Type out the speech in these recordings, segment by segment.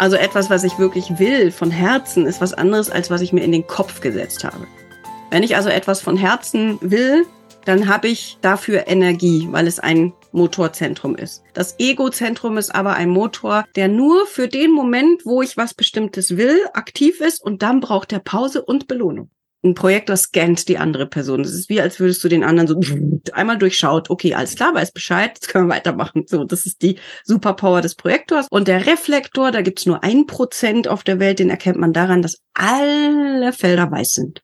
Also etwas, was ich wirklich will, von Herzen, ist was anderes, als was ich mir in den Kopf gesetzt habe. Wenn ich also etwas von Herzen will, dann habe ich dafür Energie, weil es ein Motorzentrum ist. Das Egozentrum ist aber ein Motor, der nur für den Moment, wo ich was Bestimmtes will, aktiv ist und dann braucht er Pause und Belohnung. Ein Projektor scannt die andere Person. Das ist wie, als würdest du den anderen so einmal durchschaut. Okay, alles klar, weiß Bescheid, jetzt können wir weitermachen. So, das ist die Superpower des Projektors. Und der Reflektor, da gibt's nur ein Prozent auf der Welt, den erkennt man daran, dass alle Felder weiß sind.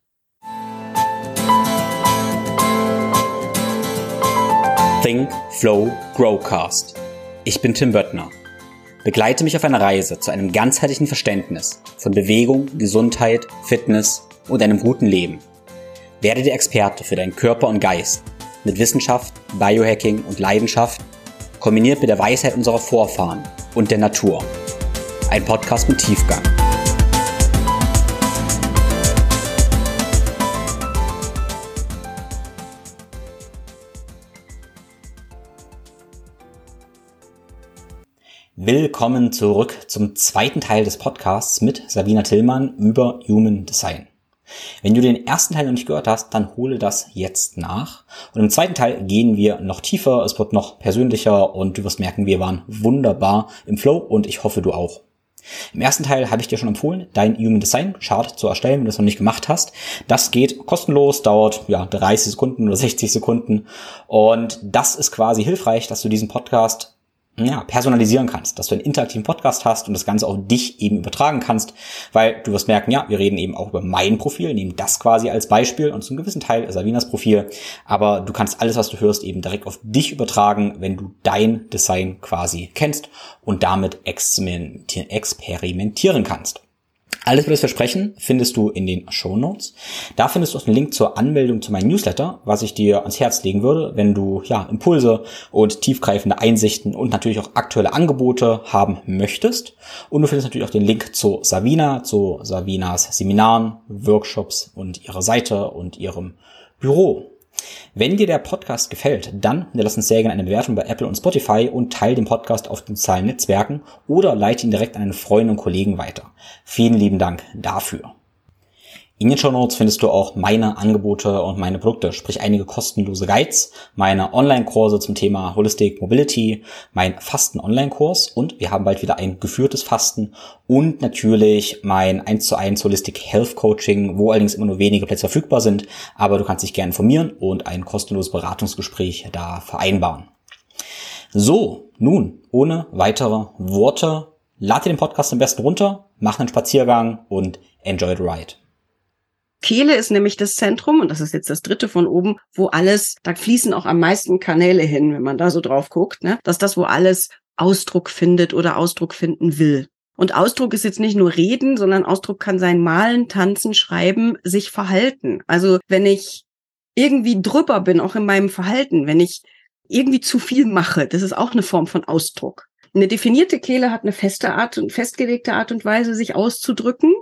Think, Flow, Growcast. Ich bin Tim Böttner. Begleite mich auf einer Reise zu einem ganzheitlichen Verständnis von Bewegung, Gesundheit, Fitness und einem guten Leben. Werde der Experte für deinen Körper und Geist mit Wissenschaft, Biohacking und Leidenschaft, kombiniert mit der Weisheit unserer Vorfahren und der Natur. Ein Podcast mit Tiefgang. Willkommen zurück zum zweiten Teil des Podcasts mit Sabina Tillmann über Human Design. Wenn du den ersten Teil noch nicht gehört hast, dann hole das jetzt nach. Und im zweiten Teil gehen wir noch tiefer, es wird noch persönlicher und du wirst merken, wir waren wunderbar im Flow und ich hoffe, du auch. Im ersten Teil habe ich dir schon empfohlen, dein Human Design Chart zu erstellen, wenn du es noch nicht gemacht hast. Das geht kostenlos, dauert ja 30 Sekunden oder 60 Sekunden und das ist quasi hilfreich, dass du diesen Podcast ja, personalisieren kannst, dass du einen interaktiven Podcast hast und das Ganze auf dich eben übertragen kannst, weil du wirst merken, ja, wir reden eben auch über mein Profil, nehmen das quasi als Beispiel und zum gewissen Teil Savinas Profil, aber du kannst alles, was du hörst, eben direkt auf dich übertragen, wenn du dein Design quasi kennst und damit experimentieren kannst. Alles für das Versprechen findest du in den Show Notes. Da findest du auch einen Link zur Anmeldung zu meinem Newsletter, was ich dir ans Herz legen würde, wenn du ja Impulse und tiefgreifende Einsichten und natürlich auch aktuelle Angebote haben möchtest. Und du findest natürlich auch den Link zu Savina, zu Savinas Seminaren, Workshops und ihrer Seite und ihrem Büro. Wenn dir der Podcast gefällt, dann hinterlass uns sehr gerne eine Bewertung bei Apple und Spotify und teile den Podcast auf den sozialen Netzwerken oder leite ihn direkt an einen Freund und Kollegen weiter. Vielen lieben Dank dafür. In den Show Notes findest du auch meine Angebote und meine Produkte, sprich einige kostenlose Guides, meine Online-Kurse zum Thema Holistic Mobility, mein Fasten-Online-Kurs und wir haben bald wieder ein geführtes Fasten und natürlich mein 1 zu 1 Holistic Health Coaching, wo allerdings immer nur wenige Plätze verfügbar sind, aber du kannst dich gerne informieren und ein kostenloses Beratungsgespräch da vereinbaren. So, nun, ohne weitere Worte, lade den Podcast am besten runter, mach einen Spaziergang und enjoy the ride. Kehle ist nämlich das Zentrum, und das ist jetzt das dritte von oben, wo alles, da fließen auch am meisten Kanäle hin, wenn man da so drauf guckt, ne? Das ist das, wo alles Ausdruck findet oder Ausdruck finden will. Und Ausdruck ist jetzt nicht nur reden, sondern Ausdruck kann sein malen, tanzen, schreiben, sich verhalten. Also wenn ich irgendwie drüber bin, auch in meinem Verhalten, wenn ich irgendwie zu viel mache, das ist auch eine Form von Ausdruck. Eine definierte Kehle hat eine feste Art und festgelegte Art und Weise, sich auszudrücken.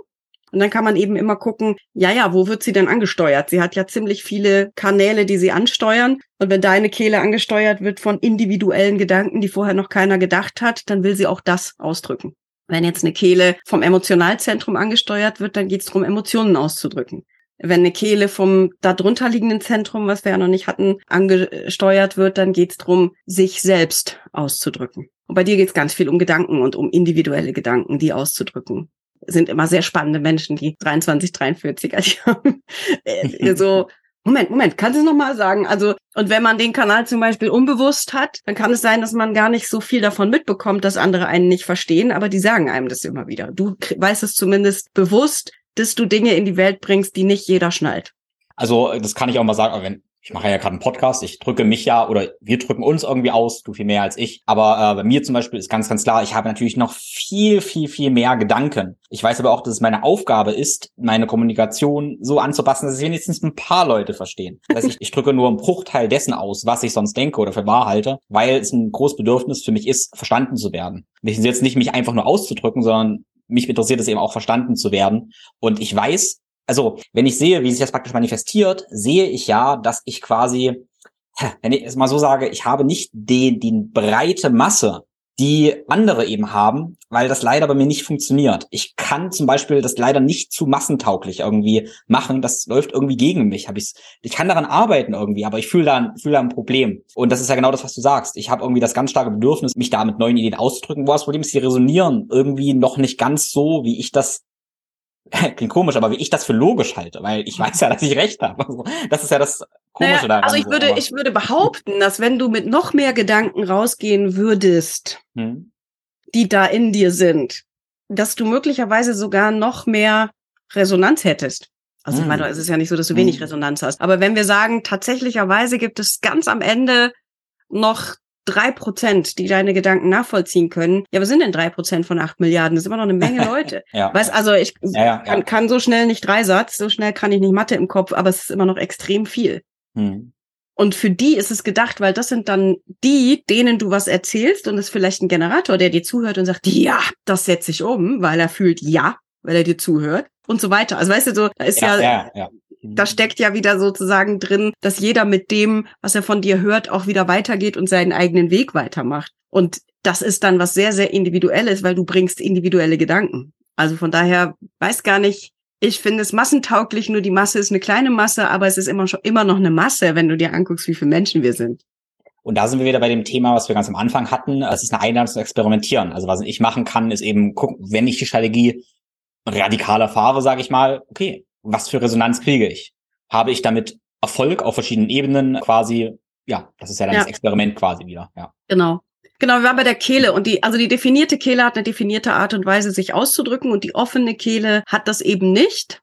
Und dann kann man eben immer gucken, ja, ja, wo wird sie denn angesteuert? Sie hat ja ziemlich viele Kanäle, die sie ansteuern. Und wenn deine Kehle angesteuert wird von individuellen Gedanken, die vorher noch keiner gedacht hat, dann will sie auch das ausdrücken. Wenn jetzt eine Kehle vom Emotionalzentrum angesteuert wird, dann geht es darum, Emotionen auszudrücken. Wenn eine Kehle vom darunter liegenden Zentrum, was wir ja noch nicht hatten, angesteuert wird, dann geht es darum, sich selbst auszudrücken. Und bei dir geht es ganz viel um Gedanken und um individuelle Gedanken, die auszudrücken sind immer sehr spannende Menschen, die 23, 43, also so, Moment, Moment, kannst du es nochmal sagen? Also, und wenn man den Kanal zum Beispiel unbewusst hat, dann kann es sein, dass man gar nicht so viel davon mitbekommt, dass andere einen nicht verstehen, aber die sagen einem das immer wieder. Du weißt es zumindest bewusst, dass du Dinge in die Welt bringst, die nicht jeder schnallt. Also, das kann ich auch mal sagen, wenn, ich mache ja gerade einen Podcast, ich drücke mich ja oder wir drücken uns irgendwie aus, du viel mehr als ich. Aber äh, bei mir zum Beispiel ist ganz, ganz klar, ich habe natürlich noch viel, viel, viel mehr Gedanken. Ich weiß aber auch, dass es meine Aufgabe ist, meine Kommunikation so anzupassen, dass es wenigstens ein paar Leute verstehen. Das heißt, ich, ich drücke nur einen Bruchteil dessen aus, was ich sonst denke oder für wahr halte, weil es ein großes Bedürfnis für mich ist, verstanden zu werden. Ich jetzt nicht mich einfach nur auszudrücken, sondern mich interessiert es eben auch verstanden zu werden. Und ich weiß, also wenn ich sehe, wie sich das praktisch manifestiert, sehe ich ja, dass ich quasi, wenn ich es mal so sage, ich habe nicht die, die breite Masse die andere eben haben, weil das leider bei mir nicht funktioniert. Ich kann zum Beispiel das leider nicht zu massentauglich irgendwie machen. Das läuft irgendwie gegen mich. Hab ich's, ich kann daran arbeiten irgendwie, aber ich fühle da, fühl da ein Problem. Und das ist ja genau das, was du sagst. Ich habe irgendwie das ganz starke Bedürfnis, mich da mit neuen Ideen auszudrücken. Wo das Problem ist, die resonieren irgendwie noch nicht ganz so, wie ich das klingt komisch, aber wie ich das für logisch halte, weil ich weiß ja, dass ich recht habe. Also, das ist ja das Komische naja, daran. Also ich würde, so, ich würde behaupten, dass wenn du mit noch mehr Gedanken rausgehen würdest, hm. die da in dir sind, dass du möglicherweise sogar noch mehr Resonanz hättest. Also hm. ich meine, es ist ja nicht so, dass du wenig hm. Resonanz hast. Aber wenn wir sagen, tatsächlicherweise gibt es ganz am Ende noch drei Prozent, die deine Gedanken nachvollziehen können. Ja, was sind denn drei Prozent von acht Milliarden? Das ist immer noch eine Menge Leute. ja. Weißt, also ich ja, ja, kann, kann, so schnell nicht Dreisatz, so schnell kann ich nicht Mathe im Kopf, aber es ist immer noch extrem viel. Hm. Und für die ist es gedacht, weil das sind dann die, denen du was erzählst und es ist vielleicht ein Generator, der dir zuhört und sagt, ja, das setze ich um, weil er fühlt ja, weil er dir zuhört und so weiter. Also weißt du, so, da ist ja, ja, ja, da steckt ja wieder sozusagen drin, dass jeder mit dem, was er von dir hört, auch wieder weitergeht und seinen eigenen Weg weitermacht. Und das ist dann was sehr, sehr individuelles, weil du bringst individuelle Gedanken. Also von daher weiß gar nicht, ich finde es massentauglich, nur die Masse ist eine kleine Masse, aber es ist immer schon immer noch eine Masse, wenn du dir anguckst, wie viele Menschen wir sind. Und da sind wir wieder bei dem Thema, was wir ganz am Anfang hatten. Es ist eine Einladung zu experimentieren. Also was ich machen kann, ist eben gucken, wenn ich die Strategie radikaler fahre, sage ich mal, okay, was für Resonanz kriege ich? Habe ich damit Erfolg auf verschiedenen Ebenen quasi? Ja, das ist ja dann ja. das Experiment quasi wieder. Ja. Genau. Genau, wir waren bei der Kehle und die, also die definierte Kehle hat eine definierte Art und Weise, sich auszudrücken und die offene Kehle hat das eben nicht.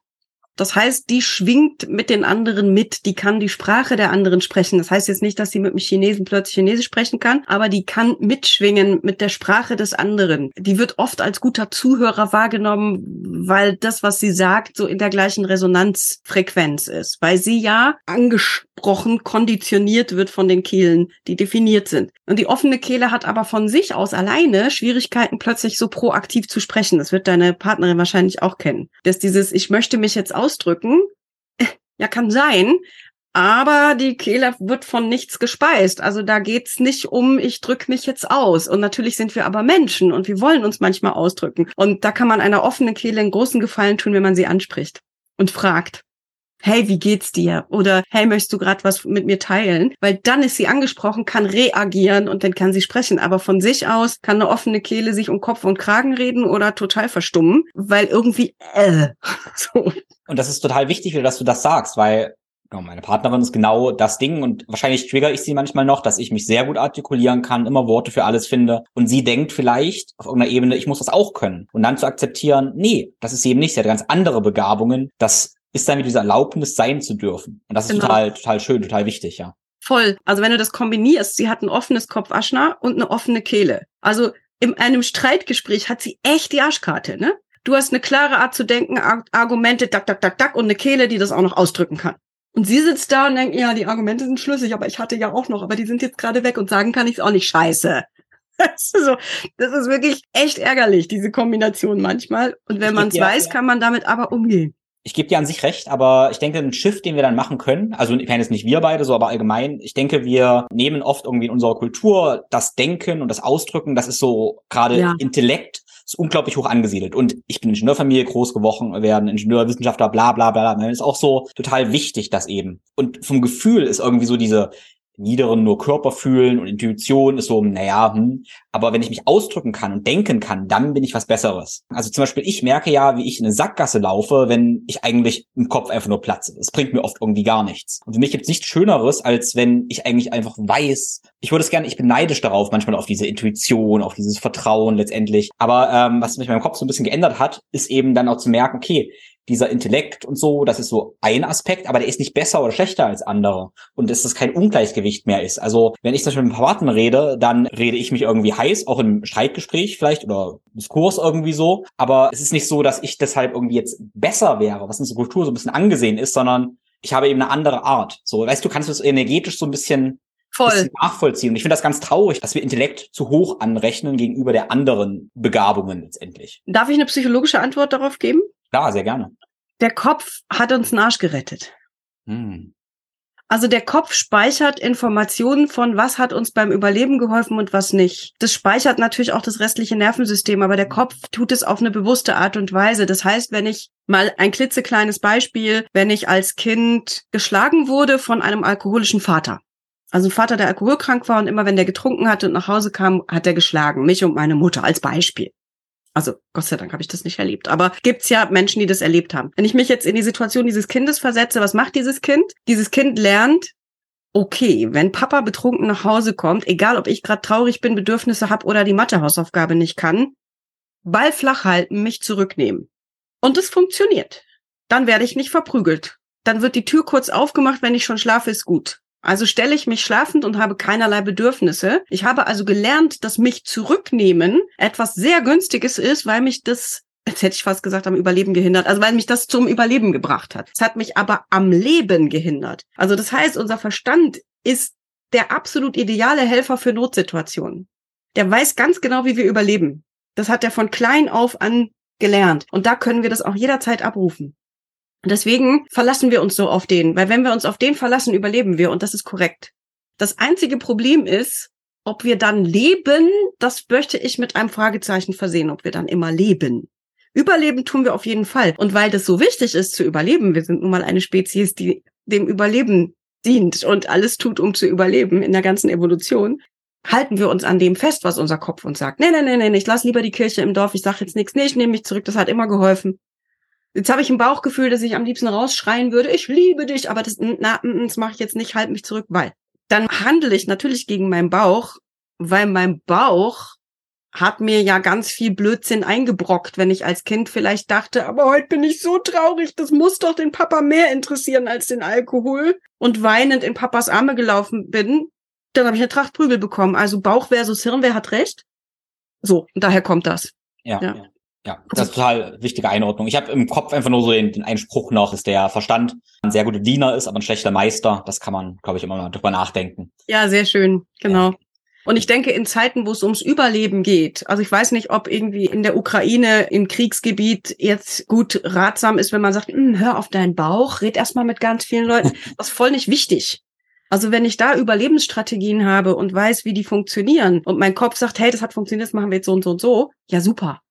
Das heißt, die schwingt mit den anderen mit, die kann die Sprache der anderen sprechen. Das heißt jetzt nicht, dass sie mit dem Chinesen plötzlich Chinesisch sprechen kann, aber die kann mitschwingen mit der Sprache des anderen. Die wird oft als guter Zuhörer wahrgenommen, weil das, was sie sagt, so in der gleichen Resonanzfrequenz ist, weil sie ja angesprochen, konditioniert wird von den Kehlen, die definiert sind. Und die offene Kehle hat aber von sich aus alleine Schwierigkeiten, plötzlich so proaktiv zu sprechen. Das wird deine Partnerin wahrscheinlich auch kennen. Dass dieses, ich möchte mich jetzt ausdrücken. Ja, kann sein. Aber die Kehle wird von nichts gespeist. Also da geht's nicht um, ich drück mich jetzt aus. Und natürlich sind wir aber Menschen und wir wollen uns manchmal ausdrücken. Und da kann man einer offenen Kehle einen großen Gefallen tun, wenn man sie anspricht und fragt. Hey, wie geht's dir? Oder hey, möchtest du gerade was mit mir teilen? Weil dann ist sie angesprochen, kann reagieren und dann kann sie sprechen. Aber von sich aus kann eine offene Kehle sich um Kopf und Kragen reden oder total verstummen, weil irgendwie äh, so. Und das ist total wichtig, dass du das sagst, weil meine Partnerin ist genau das Ding und wahrscheinlich trigger ich sie manchmal noch, dass ich mich sehr gut artikulieren kann, immer Worte für alles finde und sie denkt vielleicht auf irgendeiner Ebene, ich muss das auch können und dann zu akzeptieren, nee, das ist eben nicht, sie hat ganz andere Begabungen, das ist dann mit dieser Erlaubnis sein zu dürfen und das ist genau. total, total schön, total wichtig, ja. Voll. Also wenn du das kombinierst, sie hat ein offenes Kopf Aschna und eine offene Kehle. Also in einem Streitgespräch hat sie echt die Arschkarte, ne? Du hast eine klare Art zu denken, Argumente, dack, dack, dack, dack und eine Kehle, die das auch noch ausdrücken kann. Und sie sitzt da und denkt, ja, die Argumente sind schlüssig, aber ich hatte ja auch noch, aber die sind jetzt gerade weg und sagen kann ich es auch nicht scheiße. Das ist, so, das ist wirklich echt ärgerlich, diese Kombination manchmal. Und wenn man es weiß, ja. kann man damit aber umgehen. Ich gebe dir an sich recht, aber ich denke, ein Shift, den wir dann machen können, also ich meine jetzt nicht wir beide so, aber allgemein, ich denke, wir nehmen oft irgendwie in unserer Kultur das Denken und das Ausdrücken, das ist so gerade ja. Intellekt ist unglaublich hoch angesiedelt. Und ich bin Ingenieurfamilie groß geworden, werden Ingenieurwissenschaftler, bla bla bla. bla. ist auch so total wichtig, das eben. Und vom Gefühl ist irgendwie so diese niederen nur Körper fühlen und Intuition ist so, naja, hm. aber wenn ich mich ausdrücken kann und denken kann, dann bin ich was Besseres. Also zum Beispiel, ich merke ja, wie ich in eine Sackgasse laufe, wenn ich eigentlich im Kopf einfach nur platze. Das bringt mir oft irgendwie gar nichts. Und für mich gibt es nichts Schöneres, als wenn ich eigentlich einfach weiß, ich würde es gerne, ich bin neidisch darauf, manchmal auf diese Intuition, auf dieses Vertrauen letztendlich. Aber ähm, was mich in meinem Kopf so ein bisschen geändert hat, ist eben dann auch zu merken, okay, dieser Intellekt und so, das ist so ein Aspekt, aber der ist nicht besser oder schlechter als andere. Und dass das kein Ungleichgewicht mehr ist. Also, wenn ich zum Beispiel mit einem Partner rede, dann rede ich mich irgendwie heiß, auch im Streitgespräch vielleicht oder Diskurs irgendwie so. Aber es ist nicht so, dass ich deshalb irgendwie jetzt besser wäre, was in unserer Kultur so ein bisschen angesehen ist, sondern ich habe eben eine andere Art. So, weißt du, kannst du es energetisch so ein bisschen Voll. nachvollziehen. Und ich finde das ganz traurig, dass wir Intellekt zu hoch anrechnen gegenüber der anderen Begabungen letztendlich. Darf ich eine psychologische Antwort darauf geben? Klar, sehr gerne. Der Kopf hat uns einen Arsch gerettet. Hm. Also der Kopf speichert Informationen von, was hat uns beim Überleben geholfen und was nicht. Das speichert natürlich auch das restliche Nervensystem, aber der Kopf tut es auf eine bewusste Art und Weise. Das heißt, wenn ich mal ein klitzekleines Beispiel, wenn ich als Kind geschlagen wurde von einem alkoholischen Vater. Also ein Vater, der alkoholkrank war und immer wenn der getrunken hatte und nach Hause kam, hat er geschlagen. Mich und meine Mutter als Beispiel. Also Gott sei Dank habe ich das nicht erlebt. Aber gibt's ja Menschen, die das erlebt haben. Wenn ich mich jetzt in die Situation dieses Kindes versetze, was macht dieses Kind? Dieses Kind lernt, okay, wenn Papa betrunken nach Hause kommt, egal ob ich gerade traurig bin, Bedürfnisse habe oder die Mathehausaufgabe nicht kann, Ball flach halten, mich zurücknehmen. Und es funktioniert. Dann werde ich nicht verprügelt. Dann wird die Tür kurz aufgemacht, wenn ich schon schlafe, ist gut. Also stelle ich mich schlafend und habe keinerlei Bedürfnisse. Ich habe also gelernt, dass mich zurücknehmen etwas sehr günstiges ist, weil mich das jetzt hätte ich fast gesagt, am Überleben gehindert, also weil mich das zum Überleben gebracht hat. Es hat mich aber am Leben gehindert. Also das heißt, unser Verstand ist der absolut ideale Helfer für Notsituationen. Der weiß ganz genau, wie wir überleben. Das hat er von klein auf an gelernt. Und da können wir das auch jederzeit abrufen. Und deswegen verlassen wir uns so auf den, weil wenn wir uns auf den verlassen, überleben wir und das ist korrekt. Das einzige Problem ist, ob wir dann leben, das möchte ich mit einem Fragezeichen versehen, ob wir dann immer leben. Überleben tun wir auf jeden Fall. Und weil das so wichtig ist zu überleben, wir sind nun mal eine Spezies, die dem Überleben dient und alles tut, um zu überleben in der ganzen Evolution, halten wir uns an dem fest, was unser Kopf uns sagt. Nee, nee, nee, nee, ich lass lieber die Kirche im Dorf, ich sag jetzt nichts, nee, ich nehme mich zurück, das hat immer geholfen. Jetzt habe ich ein Bauchgefühl, dass ich am liebsten rausschreien würde, ich liebe dich, aber das, na, das mache ich jetzt nicht, halt mich zurück, weil. Dann handle ich natürlich gegen meinen Bauch, weil mein Bauch hat mir ja ganz viel Blödsinn eingebrockt, wenn ich als Kind vielleicht dachte, aber heute bin ich so traurig, das muss doch den Papa mehr interessieren als den Alkohol und weinend in Papas Arme gelaufen bin, dann habe ich eine Tracht Prügel bekommen. Also Bauch versus Hirn, wer hat recht? So, und daher kommt das. Ja. ja. Ja, das ist total wichtige Einordnung. Ich habe im Kopf einfach nur so den, den Einspruch noch, dass der Verstand ein sehr guter Diener ist, aber ein schlechter Meister. Das kann man, glaube ich, immer mal drüber nachdenken. Ja, sehr schön, genau. Ja. Und ich denke, in Zeiten, wo es ums Überleben geht, also ich weiß nicht, ob irgendwie in der Ukraine im Kriegsgebiet jetzt gut ratsam ist, wenn man sagt, hm, hör auf deinen Bauch, red erstmal mit ganz vielen Leuten. Das ist voll nicht wichtig. Also wenn ich da Überlebensstrategien habe und weiß, wie die funktionieren und mein Kopf sagt, hey, das hat funktioniert, das machen wir jetzt so und so und so, ja super.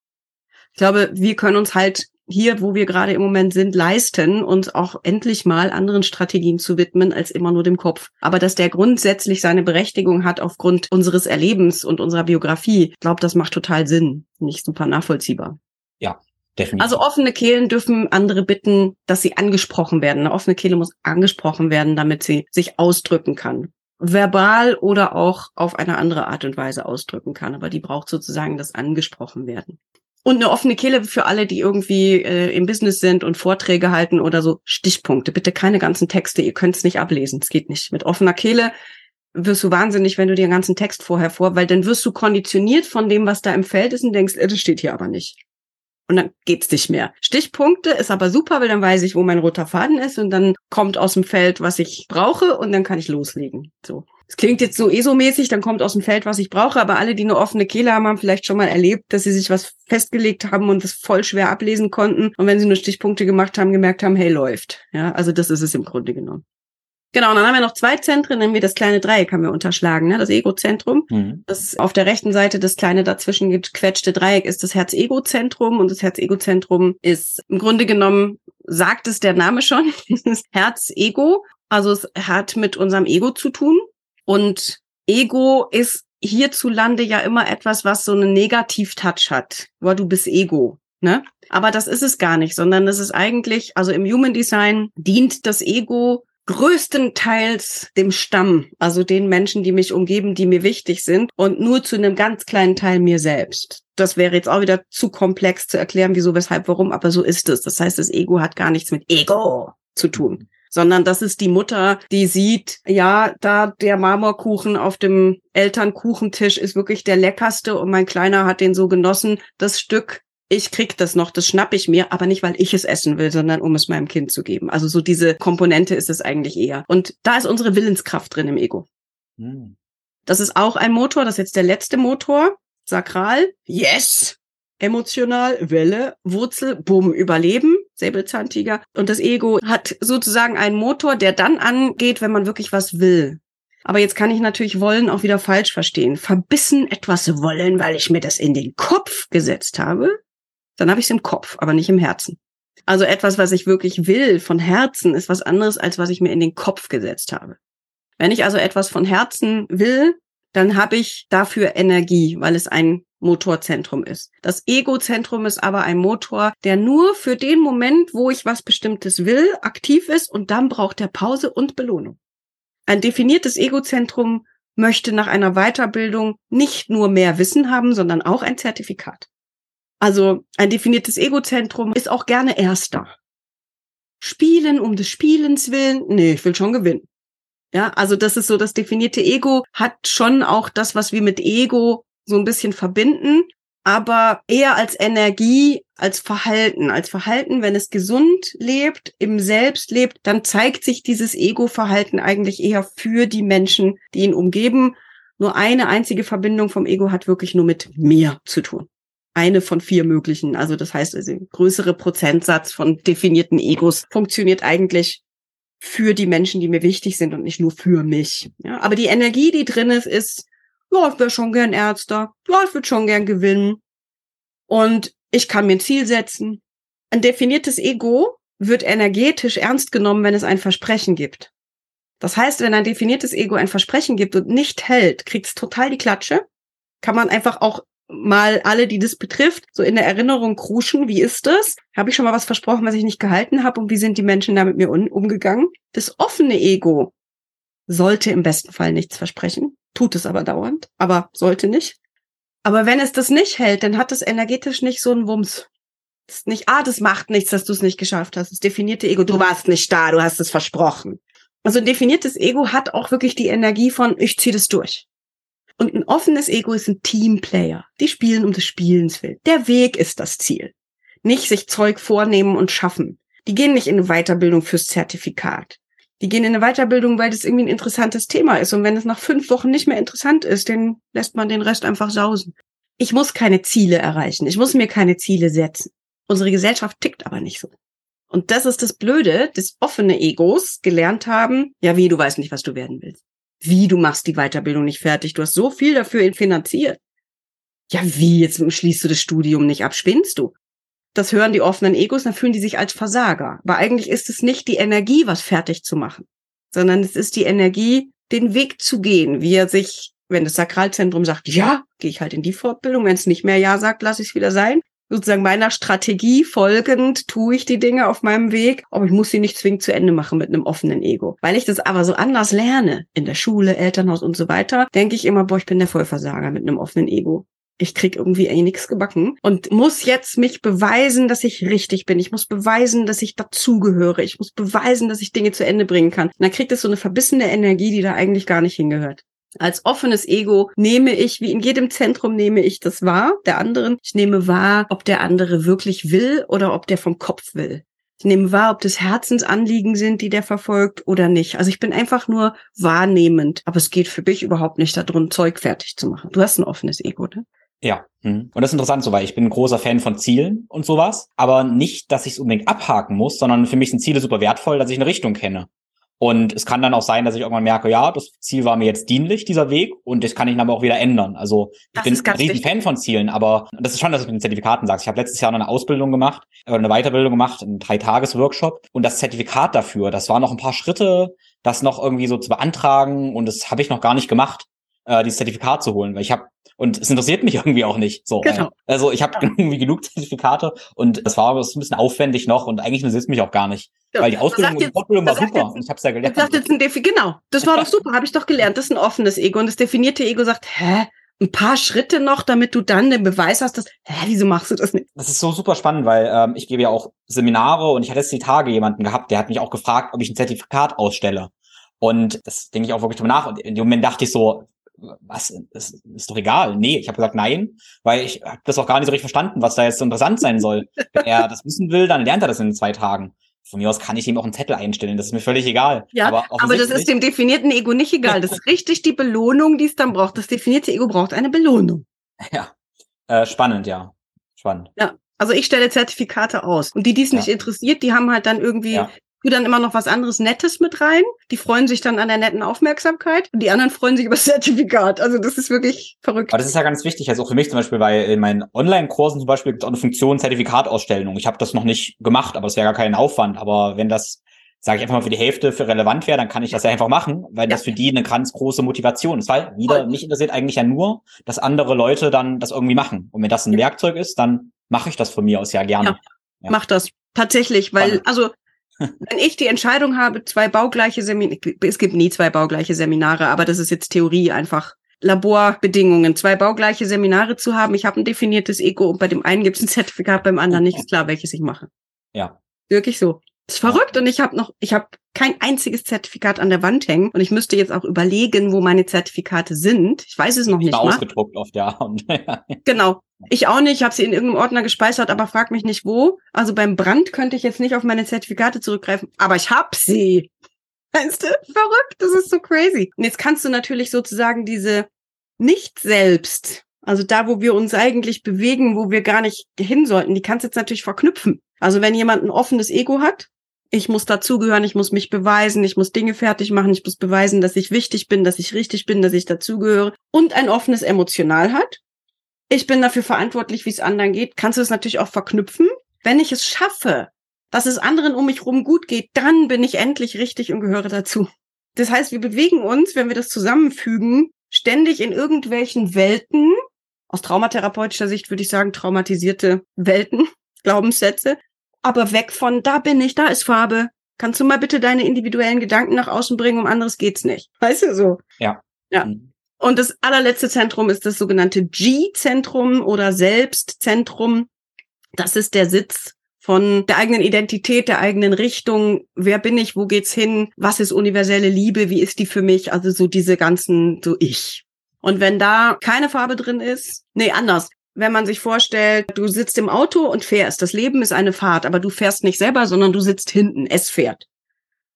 Ich glaube, wir können uns halt hier, wo wir gerade im Moment sind, leisten, uns auch endlich mal anderen Strategien zu widmen, als immer nur dem Kopf. Aber dass der grundsätzlich seine Berechtigung hat aufgrund unseres Erlebens und unserer Biografie, ich glaube, das macht total Sinn. Nicht super nachvollziehbar. Ja, definitiv. Also offene Kehlen dürfen andere bitten, dass sie angesprochen werden. Eine offene Kehle muss angesprochen werden, damit sie sich ausdrücken kann verbal oder auch auf eine andere Art und Weise ausdrücken kann. Aber die braucht sozusagen das angesprochen werden. Und eine offene Kehle für alle, die irgendwie äh, im Business sind und Vorträge halten oder so. Stichpunkte. Bitte keine ganzen Texte. Ihr könnt es nicht ablesen. Es geht nicht. Mit offener Kehle wirst du wahnsinnig, wenn du dir den ganzen Text vorher vor, weil dann wirst du konditioniert von dem, was da im Feld ist und denkst, äh, das steht hier aber nicht. Und dann geht's nicht mehr. Stichpunkte ist aber super, weil dann weiß ich, wo mein roter Faden ist und dann kommt aus dem Feld, was ich brauche und dann kann ich loslegen. So. Es klingt jetzt so ESO-mäßig, dann kommt aus dem Feld, was ich brauche, aber alle, die eine offene Kehle haben, haben vielleicht schon mal erlebt, dass sie sich was festgelegt haben und das voll schwer ablesen konnten. Und wenn sie nur Stichpunkte gemacht haben, gemerkt haben, hey, läuft. Ja, also das ist es im Grunde genommen. Genau, und dann haben wir noch zwei Zentren, nämlich das kleine Dreieck haben wir unterschlagen, ne? das Ego-Zentrum. Mhm. Das auf der rechten Seite das kleine dazwischen gequetschte Dreieck ist das Herz-Ego-Zentrum und das Herz-Ego-Zentrum ist im Grunde genommen, sagt es der Name schon, Herz-Ego. Also es hat mit unserem Ego zu tun. Und Ego ist hierzulande ja immer etwas, was so einen Negativ-Touch hat. Boah, du bist Ego, ne? Aber das ist es gar nicht, sondern das ist eigentlich, also im Human Design dient das Ego größtenteils dem Stamm, also den Menschen, die mich umgeben, die mir wichtig sind und nur zu einem ganz kleinen Teil mir selbst. Das wäre jetzt auch wieder zu komplex zu erklären, wieso, weshalb, warum, aber so ist es. Das heißt, das Ego hat gar nichts mit Ego zu tun sondern das ist die Mutter, die sieht, ja, da der Marmorkuchen auf dem Elternkuchentisch ist wirklich der leckerste und mein Kleiner hat den so genossen. Das Stück, ich krieg das noch, das schnapp ich mir, aber nicht, weil ich es essen will, sondern um es meinem Kind zu geben. Also so diese Komponente ist es eigentlich eher. Und da ist unsere Willenskraft drin im Ego. Hm. Das ist auch ein Motor, das ist jetzt der letzte Motor. Sakral, yes. Emotional, Welle, Wurzel, Bumm, Überleben. Säbelzahntiger. Und das Ego hat sozusagen einen Motor, der dann angeht, wenn man wirklich was will. Aber jetzt kann ich natürlich wollen auch wieder falsch verstehen. Verbissen etwas wollen, weil ich mir das in den Kopf gesetzt habe, dann habe ich es im Kopf, aber nicht im Herzen. Also etwas, was ich wirklich will von Herzen, ist was anderes, als was ich mir in den Kopf gesetzt habe. Wenn ich also etwas von Herzen will, dann habe ich dafür Energie, weil es ein Motorzentrum ist. Das Egozentrum ist aber ein Motor, der nur für den Moment, wo ich was Bestimmtes will, aktiv ist und dann braucht er Pause und Belohnung. Ein definiertes Egozentrum möchte nach einer Weiterbildung nicht nur mehr Wissen haben, sondern auch ein Zertifikat. Also ein definiertes Egozentrum ist auch gerne Erster. Spielen um des Spielens willen? Nee, ich will schon gewinnen. Ja, also das ist so, das definierte Ego hat schon auch das, was wir mit Ego so ein bisschen verbinden, aber eher als Energie, als Verhalten. Als Verhalten, wenn es gesund lebt, im Selbst lebt, dann zeigt sich dieses Ego-Verhalten eigentlich eher für die Menschen, die ihn umgeben. Nur eine einzige Verbindung vom Ego hat wirklich nur mit mir zu tun eine von vier möglichen. Also das heißt, also größere Prozentsatz von definierten Egos funktioniert eigentlich für die Menschen, die mir wichtig sind und nicht nur für mich. Ja, aber die Energie, die drin ist, ist, ja, ich wäre schon gern Ärzte, ja, ich würde schon gern gewinnen. Und ich kann mir ein Ziel setzen. Ein definiertes Ego wird energetisch ernst genommen, wenn es ein Versprechen gibt. Das heißt, wenn ein definiertes Ego ein Versprechen gibt und nicht hält, kriegt es total die Klatsche. Kann man einfach auch mal alle, die das betrifft, so in der Erinnerung kruschen, wie ist das? Habe ich schon mal was versprochen, was ich nicht gehalten habe und wie sind die Menschen da mit mir umgegangen? Das offene Ego sollte im besten Fall nichts versprechen, tut es aber dauernd, aber sollte nicht. Aber wenn es das nicht hält, dann hat es energetisch nicht so einen Wumms. Das ist nicht, ah, das macht nichts, dass du es nicht geschafft hast. Das definierte Ego, du warst nicht da, du hast es versprochen. Also ein definiertes Ego hat auch wirklich die Energie von, ich ziehe das durch. Und ein offenes Ego ist ein Teamplayer. Die spielen um des Spielens willen. Der Weg ist das Ziel. Nicht sich Zeug vornehmen und schaffen. Die gehen nicht in eine Weiterbildung fürs Zertifikat. Die gehen in eine Weiterbildung, weil das irgendwie ein interessantes Thema ist. Und wenn es nach fünf Wochen nicht mehr interessant ist, dann lässt man den Rest einfach sausen. Ich muss keine Ziele erreichen. Ich muss mir keine Ziele setzen. Unsere Gesellschaft tickt aber nicht so. Und das ist das Blöde des offenen Egos gelernt haben. Ja, wie, du weißt nicht, was du werden willst. Wie, du machst die Weiterbildung nicht fertig? Du hast so viel dafür finanziert. Ja, wie, jetzt schließt du das Studium nicht ab? Spinnst du? Das hören die offenen Egos, dann fühlen die sich als Versager. Aber eigentlich ist es nicht die Energie, was fertig zu machen, sondern es ist die Energie, den Weg zu gehen, wie er sich, wenn das Sakralzentrum sagt, ja, gehe ich halt in die Fortbildung, wenn es nicht mehr ja sagt, lasse ich es wieder sein sozusagen meiner Strategie folgend tue ich die Dinge auf meinem Weg, aber ich muss sie nicht zwingend zu Ende machen mit einem offenen Ego. Weil ich das aber so anders lerne, in der Schule, Elternhaus und so weiter, denke ich immer, boah, ich bin der Vollversager mit einem offenen Ego. Ich krieg irgendwie eh nichts gebacken und muss jetzt mich beweisen, dass ich richtig bin. Ich muss beweisen, dass ich dazugehöre. Ich muss beweisen, dass ich Dinge zu Ende bringen kann. Und dann kriegt es so eine verbissene Energie, die da eigentlich gar nicht hingehört. Als offenes Ego nehme ich, wie in jedem Zentrum nehme ich das wahr, der anderen. Ich nehme wahr, ob der andere wirklich will oder ob der vom Kopf will. Ich nehme wahr, ob das Herzensanliegen sind, die der verfolgt oder nicht. Also ich bin einfach nur wahrnehmend. Aber es geht für mich überhaupt nicht darum, Zeug fertig zu machen. Du hast ein offenes Ego, ne? Ja. Mhm. Und das ist interessant so, weil ich bin ein großer Fan von Zielen und sowas. Aber nicht, dass ich es unbedingt abhaken muss, sondern für mich sind Ziele super wertvoll, dass ich eine Richtung kenne. Und es kann dann auch sein, dass ich irgendwann merke, ja, das Ziel war mir jetzt dienlich, dieser Weg, und das kann ich dann aber auch wieder ändern. Also ich das bin ein riesen Fan von Zielen, aber das ist schon, dass du mit den Zertifikaten sagst. Ich habe letztes Jahr noch eine Ausbildung gemacht, oder eine Weiterbildung gemacht, einen Drei-Tages-Workshop. Und das Zertifikat dafür, das waren noch ein paar Schritte, das noch irgendwie so zu beantragen, und das habe ich noch gar nicht gemacht, äh, dieses Zertifikat zu holen, weil ich habe und es interessiert mich irgendwie auch nicht. So, genau. Also ich habe irgendwie genug Zertifikate und es war ein bisschen aufwendig noch und eigentlich interessiert es mich auch gar nicht. Ja. Weil die Ausbildung, jetzt, die Fortbildung war super jetzt, und ich habe es ja gelernt. Sagt jetzt ein Defi genau, das war doch super, habe ich doch gelernt. Das ist ein offenes Ego und das definierte Ego sagt, hä? Ein paar Schritte noch, damit du dann den Beweis hast, dass, hä, wieso machst du das nicht? Das ist so super spannend, weil ähm, ich gebe ja auch Seminare und ich hatte jetzt die Tage jemanden gehabt, der hat mich auch gefragt, ob ich ein Zertifikat ausstelle. Und das denke ich auch wirklich drüber nach. Und in dem Moment dachte ich so, was, ist, ist doch egal. Nee, ich habe gesagt nein, weil ich habe das auch gar nicht so richtig verstanden, was da jetzt so interessant sein soll. Wenn er das wissen will, dann lernt er das in zwei Tagen. Von mir aus kann ich ihm auch einen Zettel einstellen, das ist mir völlig egal. Ja, aber, aber das ist dem definierten Ego nicht egal. Das ist richtig die Belohnung, die es dann braucht. Das definierte Ego braucht eine Belohnung. Ja, äh, spannend, ja. Spannend. Ja, Also ich stelle Zertifikate aus. Und die, die es Ja. nicht interessiert, die haben halt dann irgendwie Ja. Tu dann immer noch was anderes Nettes mit rein. Die freuen sich dann an der netten Aufmerksamkeit und die anderen freuen sich über das Zertifikat. Also das ist wirklich verrückt. Aber das ist ja ganz wichtig, also auch für mich zum Beispiel, weil in meinen Online-Kursen zum Beispiel gibt es auch eine Funktion Zertifikatausstellung. Ich habe das noch nicht gemacht, aber es wäre gar kein Aufwand. Aber wenn das, sage ich einfach mal, für die Hälfte für relevant wäre, dann kann ich das ja einfach machen, weil das für die eine ganz große Motivation ist. Weil wieder, mich interessiert eigentlich ja nur, dass andere Leute dann das irgendwie machen. Und wenn das ein Ja. Werkzeug ist, dann mache ich das von mir aus ja gerne. Ja. Mach das. Tatsächlich, weil, also, wenn ich die Entscheidung habe, zwei baugleiche Seminare, es gibt nie zwei baugleiche Seminare, aber das ist jetzt Theorie einfach. Laborbedingungen, zwei baugleiche Seminare zu haben. Ich habe ein definiertes Ego und bei dem einen gibt es ein Zertifikat, beim anderen nicht. Ist klar, welches ich mache. Ja. Wirklich so. Das ist verrückt und ich habe noch, ich habe kein einziges Zertifikat an der Wand hängen und ich müsste jetzt auch überlegen, wo meine Zertifikate sind. Ich weiß es noch nicht Mal mal. ausgedruckt oft, ja. Und, Genau. Ich auch nicht. Ich habe sie in irgendeinem Ordner gespeichert, aber frag mich nicht wo. Also beim Brand könnte ich jetzt nicht auf meine Zertifikate zurückgreifen, aber ich hab sie. Weißt du? Verrückt. Das ist so crazy. Und jetzt kannst du natürlich sozusagen diese nicht selbst, also da, wo wir uns eigentlich bewegen, wo wir gar nicht hin sollten, die kannst du jetzt natürlich verknüpfen. Also wenn jemand ein offenes Ego hat, ich muss dazugehören, ich muss mich beweisen, ich muss Dinge fertig machen, ich muss beweisen, dass ich wichtig bin, dass ich richtig bin, dass ich dazugehöre und ein offenes Emotional hat, ich bin dafür verantwortlich, wie es anderen geht, kannst du es natürlich auch verknüpfen. Wenn ich es schaffe, dass es anderen um mich rum gut geht, dann bin ich endlich richtig und gehöre dazu. Das heißt, wir bewegen uns, wenn wir das zusammenfügen, ständig in irgendwelchen Welten, aus traumatherapeutischer Sicht würde ich sagen, traumatisierte Welten, Glaubenssätze, aber weg von, da bin ich, da ist Farbe. Kannst du mal bitte deine individuellen Gedanken nach außen bringen, um anderes geht's nicht. Weißt du so? Ja. Mhm. Und das allerletzte Zentrum ist das sogenannte G-Zentrum oder Selbstzentrum. Das ist der Sitz von der eigenen Identität, der eigenen Richtung. Wer bin ich? Wo geht's hin? Was ist universelle Liebe? Wie ist die für mich? Also so diese ganzen, so ich. Und wenn da keine Farbe drin ist, nee, anders. Wenn man sich vorstellt, du sitzt im Auto und fährst. Das Leben ist eine Fahrt, aber du fährst nicht selber, sondern du sitzt hinten. Es fährt.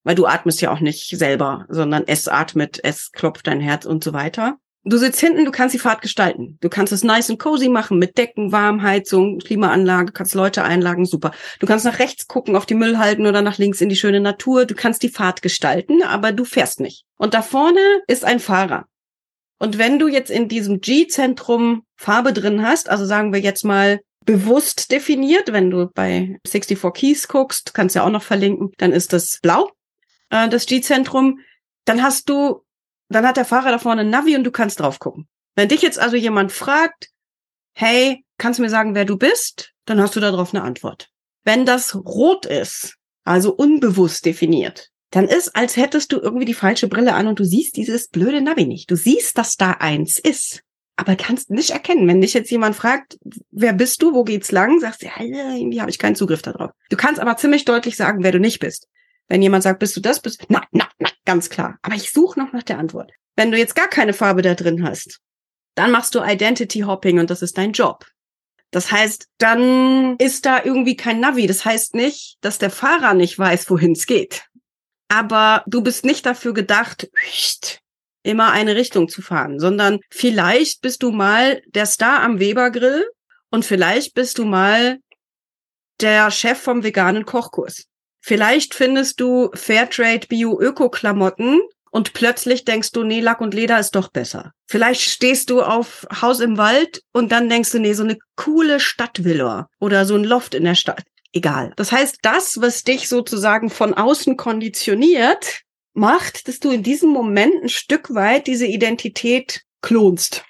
Weil du atmest ja auch nicht selber, sondern es atmet, es klopft dein Herz und so weiter. Du sitzt hinten, du kannst die Fahrt gestalten. Du kannst es nice und cozy machen mit Decken, Warmheizung, Klimaanlage, kannst Leute einlagen, super. Du kannst nach rechts gucken auf die Müllhalden oder nach links in die schöne Natur. Du kannst die Fahrt gestalten, aber du fährst nicht. Und da vorne ist ein Fahrer. Und wenn du jetzt in diesem G-Zentrum Farbe drin hast, also sagen wir jetzt mal bewusst definiert, wenn du bei 64 Keys guckst, kannst ja auch noch verlinken, dann ist das blau, äh, das G-Zentrum. Dann hast du dann hat der Fahrer da vorne ein Navi und du kannst drauf gucken. Wenn dich jetzt also jemand fragt, hey, kannst du mir sagen, wer du bist? Dann hast du darauf eine Antwort. Wenn das rot ist, also unbewusst definiert, dann ist, als hättest du irgendwie die falsche Brille an und du siehst dieses blöde Navi nicht. Du siehst, dass da eins ist, aber kannst nicht erkennen. Wenn dich jetzt jemand fragt, wer bist du, wo geht's lang, sagst du, ja, irgendwie habe ich keinen Zugriff darauf. Du kannst aber ziemlich deutlich sagen, wer du nicht bist. Wenn jemand sagt, bist du das, bist na, na, na, ganz klar. Aber ich suche noch nach der Antwort. Wenn du jetzt gar keine Farbe da drin hast, dann machst du Identity Hopping und das ist dein Job. Das heißt, dann ist da irgendwie kein Navi. Das heißt nicht, dass der Fahrer nicht weiß, wohin es geht. Aber du bist nicht dafür gedacht, immer eine Richtung zu fahren, sondern vielleicht bist du mal der Star am Webergrill und vielleicht bist du mal der Chef vom veganen Kochkurs. Vielleicht findest du Fairtrade Bio Öko Klamotten und plötzlich denkst du, nee, Lack und Leder ist doch besser. Vielleicht stehst du auf Haus im Wald und dann denkst du, nee, so eine coole Stadtvilla oder so ein Loft in der Stadt. Egal. Das heißt, das, was dich sozusagen von außen konditioniert, macht, dass du in diesem Moment ein Stück weit diese Identität klonst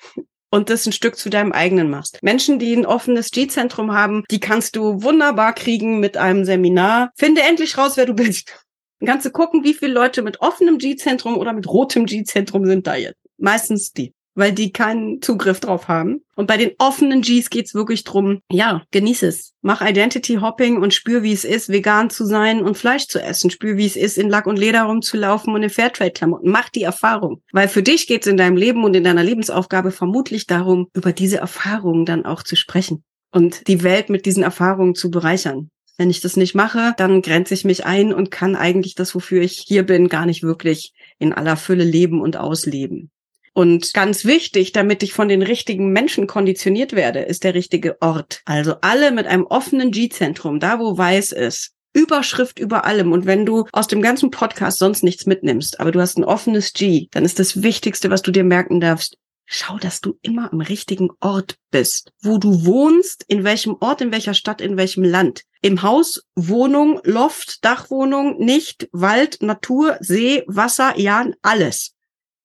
und das ein Stück zu deinem eigenen machst. Menschen, die ein offenes G-Zentrum haben, die kannst du wunderbar kriegen mit einem Seminar. Finde endlich raus, wer du bist. Dann kannst du gucken, wie viele Leute mit offenem G-Zentrum oder mit rotem G-Zentrum sind da jetzt. Meistens die, weil die keinen Zugriff drauf haben. Und bei den offenen Gs geht's wirklich drum, ja, genieß es. Mach Identity Hopping und spür, wie es ist, vegan zu sein und Fleisch zu essen. Spür, wie es ist, in Lack und Leder rumzulaufen und in Fairtrade-Klamotten. Mach die Erfahrung. Weil für dich geht's in deinem Leben und in deiner Lebensaufgabe vermutlich darum, über diese Erfahrungen dann auch zu sprechen und die Welt mit diesen Erfahrungen zu bereichern. Wenn ich das nicht mache, dann grenze ich mich ein und kann eigentlich das, wofür ich hier bin, gar nicht wirklich in aller Fülle leben und ausleben. Und ganz wichtig, damit ich von den richtigen Menschen konditioniert werde, ist der richtige Ort. Also alle mit einem offenen G-Zentrum, da wo weiß ist, Überschrift über allem. Und wenn du aus dem ganzen Podcast sonst nichts mitnimmst, aber du hast ein offenes G, dann ist das Wichtigste, was du dir merken darfst, schau, dass du immer am richtigen Ort bist. Wo du wohnst, in welchem Ort, in welcher Stadt, in welchem Land. Im Haus, Wohnung, Loft, Dachwohnung, nicht, Wald, Natur, See, Wasser, ja, alles.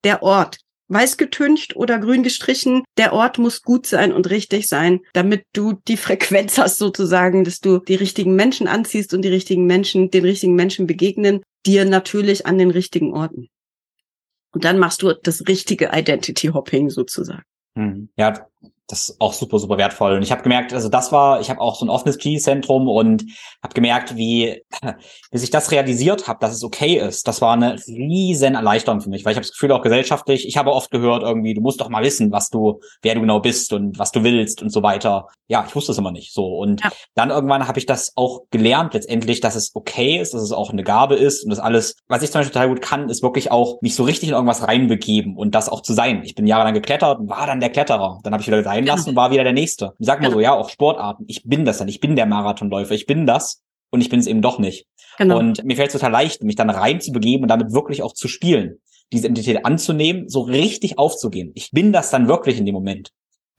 Der Ort. Weiß getüncht oder grün gestrichen. Der Ort muss gut sein und richtig sein, damit du die Frequenz hast sozusagen, dass du die richtigen Menschen anziehst und die richtigen Menschen, den richtigen Menschen begegnen, dir natürlich an den richtigen Orten. Und dann machst du das richtige Identity Hopping sozusagen. Hm. Ja, das ist auch super, super wertvoll. Und ich habe gemerkt, also das war, ich habe auch so ein offenes G-Zentrum und habe gemerkt, wie, bis ich das realisiert habe, dass es okay ist. Das war eine riesen Erleichterung für mich, weil ich habe das Gefühl auch gesellschaftlich, ich habe oft gehört irgendwie, du musst doch mal wissen, was du, wer du genau bist und was du willst und so weiter. Ja, ich wusste es immer nicht so. Und ja. dann irgendwann habe ich das auch gelernt letztendlich, dass es okay ist, dass es auch eine Gabe ist und das alles, was ich zum Beispiel total gut kann, ist wirklich auch mich so richtig in irgendwas reinbegeben und das auch zu sein. Ich bin jahrelang geklettert und war dann der Kletterer. Dann habe ich wieder sein lassen und war wieder der Nächste. Ich sag mal genau. so, ja, auch Sportarten. Ich bin das dann. Ich bin der Marathonläufer. Ich bin das. Und ich bin es eben doch nicht. Genau. Und mir fällt es total leicht, mich dann reinzubegeben und damit wirklich auch zu spielen. Diese Identität anzunehmen, so richtig aufzugehen. Ich bin das dann wirklich in dem Moment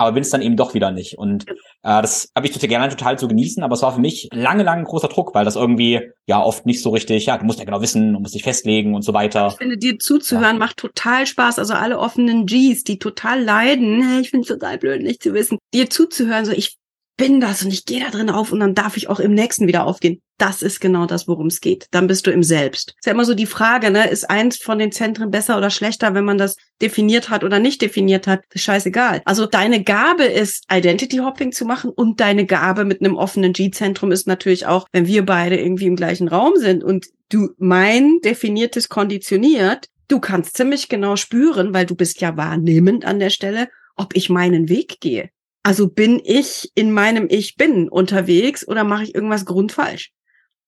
aber bin es dann eben doch wieder nicht. Und äh, das habe ich total gerne total zu genießen, aber es war für mich lange, lange großer Druck, weil das irgendwie ja oft nicht so richtig, ja, du musst ja genau wissen, du musst dich festlegen und so weiter. Ich finde, dir zuzuhören ja. macht total Spaß. Also alle offenen Gs, die total leiden, ich finde es total blöd, nicht zu wissen, dir zuzuhören, so ich bin das und ich gehe da drin auf und dann darf ich auch im nächsten wieder aufgehen. Das ist genau das, worum es geht. Dann bist du im Selbst. Ist ja immer so die Frage, ne? Ist eins von den Zentren besser oder schlechter, wenn man das definiert hat oder nicht definiert hat? Ist scheißegal. Also deine Gabe ist, Identity Hopping zu machen und deine Gabe mit einem offenen G-Zentrum ist natürlich auch, wenn wir beide irgendwie im gleichen Raum sind und du mein definiertes konditioniert, du kannst ziemlich genau spüren, weil du bist ja wahrnehmend an der Stelle, ob ich meinen Weg gehe. Also bin ich in meinem Ich bin unterwegs oder mache ich irgendwas grundfalsch?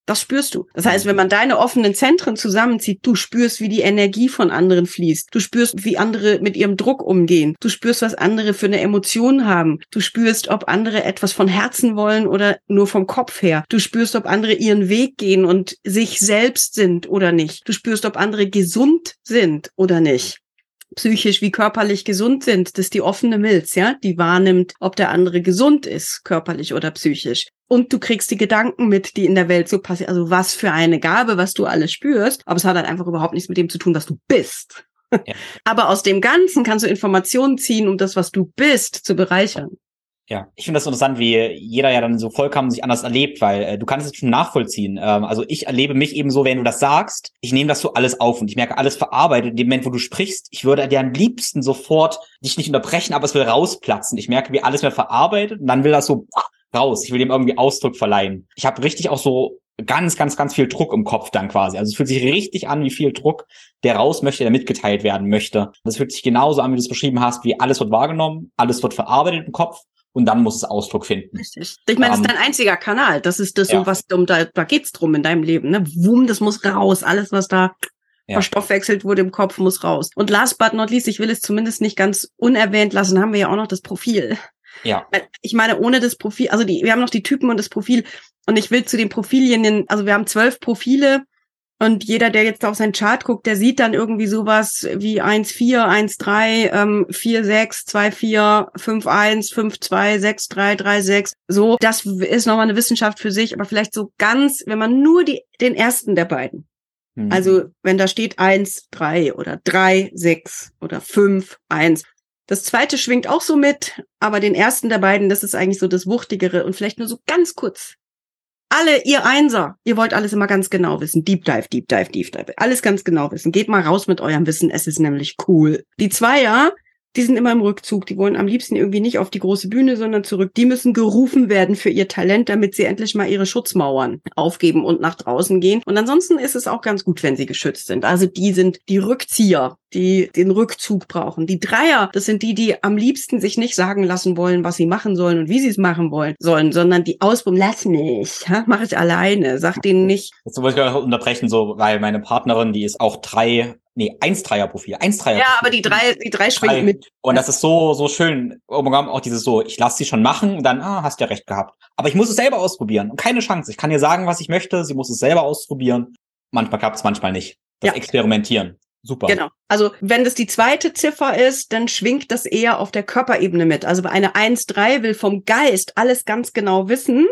Das spürst du. Das heißt, wenn man deine offenen Zentren zusammenzieht, du spürst, wie die Energie von anderen fließt. Du spürst, wie andere mit ihrem Druck umgehen. Du spürst, was andere für eine Emotion haben. Du spürst, ob andere etwas von Herzen wollen oder nur vom Kopf her. Du spürst, ob andere ihren Weg gehen und sich selbst sind oder nicht. Du spürst, ob andere gesund sind oder nicht psychisch wie körperlich gesund sind. Das ist die offene Milz, ja, die wahrnimmt, ob der andere gesund ist, körperlich oder psychisch. Und du kriegst die Gedanken mit, die in der Welt so passieren. Also was für eine Gabe, was du alles spürst. Aber es hat halt einfach überhaupt nichts mit dem zu tun, was du bist. Ja. Aber aus dem Ganzen kannst du Informationen ziehen, um das, was du bist, zu bereichern. Ja, ich finde das interessant, wie jeder ja dann so vollkommen sich anders erlebt, weil äh, du kannst es schon nachvollziehen. Ähm, also ich erlebe mich eben so, wenn du das sagst, ich nehme das so alles auf und ich merke alles verarbeitet. In dem Moment, wo du sprichst, ich würde dir am liebsten sofort dich nicht unterbrechen, aber es will rausplatzen. Ich merke, wie alles mehr verarbeitet und dann will das so raus. Ich will dem irgendwie Ausdruck verleihen. Ich habe richtig auch so ganz, ganz, ganz viel Druck im Kopf dann quasi. Also es fühlt sich richtig an, wie viel Druck der raus möchte, der mitgeteilt werden möchte. Das fühlt sich genauso an, wie du es beschrieben hast, wie alles wird wahrgenommen, alles wird verarbeitet im Kopf und dann muss es Ausdruck finden. Richtig. Ich meine, das ist ähm, dein einziger Kanal. Das ist das, ja. um was um da, da geht's drum in deinem Leben. Ne? Wum, das muss raus. Alles, was da ja. verstoffwechselt wurde im Kopf, muss raus. Und last but not least, ich will es zumindest nicht ganz unerwähnt lassen, haben wir ja auch noch das Profil. Ja. Ich meine, ohne das Profil, also die, wir haben noch die Typen und das Profil. Und ich will zu den Profilien, also wir haben zwölf Profile und jeder, der jetzt auf sein Chart guckt, der sieht dann irgendwie sowas wie 1,4, 1,3, ähm, 4,6, 2,4, 5,1, 5,2, 6,3, 3,6. So, das ist nochmal eine Wissenschaft für sich, aber vielleicht so ganz, wenn man nur die, den ersten der beiden. Mhm. Also, wenn da steht 1, 3 oder 3, 6 oder 5, 1. Das zweite schwingt auch so mit, aber den ersten der beiden, das ist eigentlich so das Wuchtigere und vielleicht nur so ganz kurz alle, ihr Einser, ihr wollt alles immer ganz genau wissen. Deep Dive, Deep Dive, Deep Dive. Alles ganz genau wissen. Geht mal raus mit eurem Wissen, es ist nämlich cool. Die Zweier, die sind immer im Rückzug. Die wollen am liebsten irgendwie nicht auf die große Bühne, sondern zurück. Die müssen gerufen werden für ihr Talent, damit sie endlich mal ihre Schutzmauern aufgeben und nach draußen gehen. Und ansonsten ist es auch ganz gut, wenn sie geschützt sind. Also die sind die Rückzieher, die den Rückzug brauchen. Die Dreier, das sind die, die am liebsten sich nicht sagen lassen wollen, was sie machen sollen und wie sie es machen wollen sollen, sondern die ausprobieren, lass mich, mach ich alleine, sag denen nicht. Jetzt wollte ich unterbrechen, so, weil meine Partnerin, die ist auch drei Nee, 1-3er-Profil. 1-3er. Ja, aber die drei, die drei schwingt Drei. mit. Und das ist so, so schön. Auch dieses so, ich lasse sie schon machen und dann, ah, hast ja recht gehabt. Aber ich muss es selber ausprobieren. Und keine Chance. Ich kann ihr sagen, was ich möchte. Sie muss es selber ausprobieren. Manchmal klappt es, manchmal nicht. Das Ja. Experimentieren. Super. Genau. Also wenn das die zweite Ziffer ist, dann schwingt das eher auf der Körperebene mit. Also bei einer 1-3 will vom Geist alles ganz genau wissen.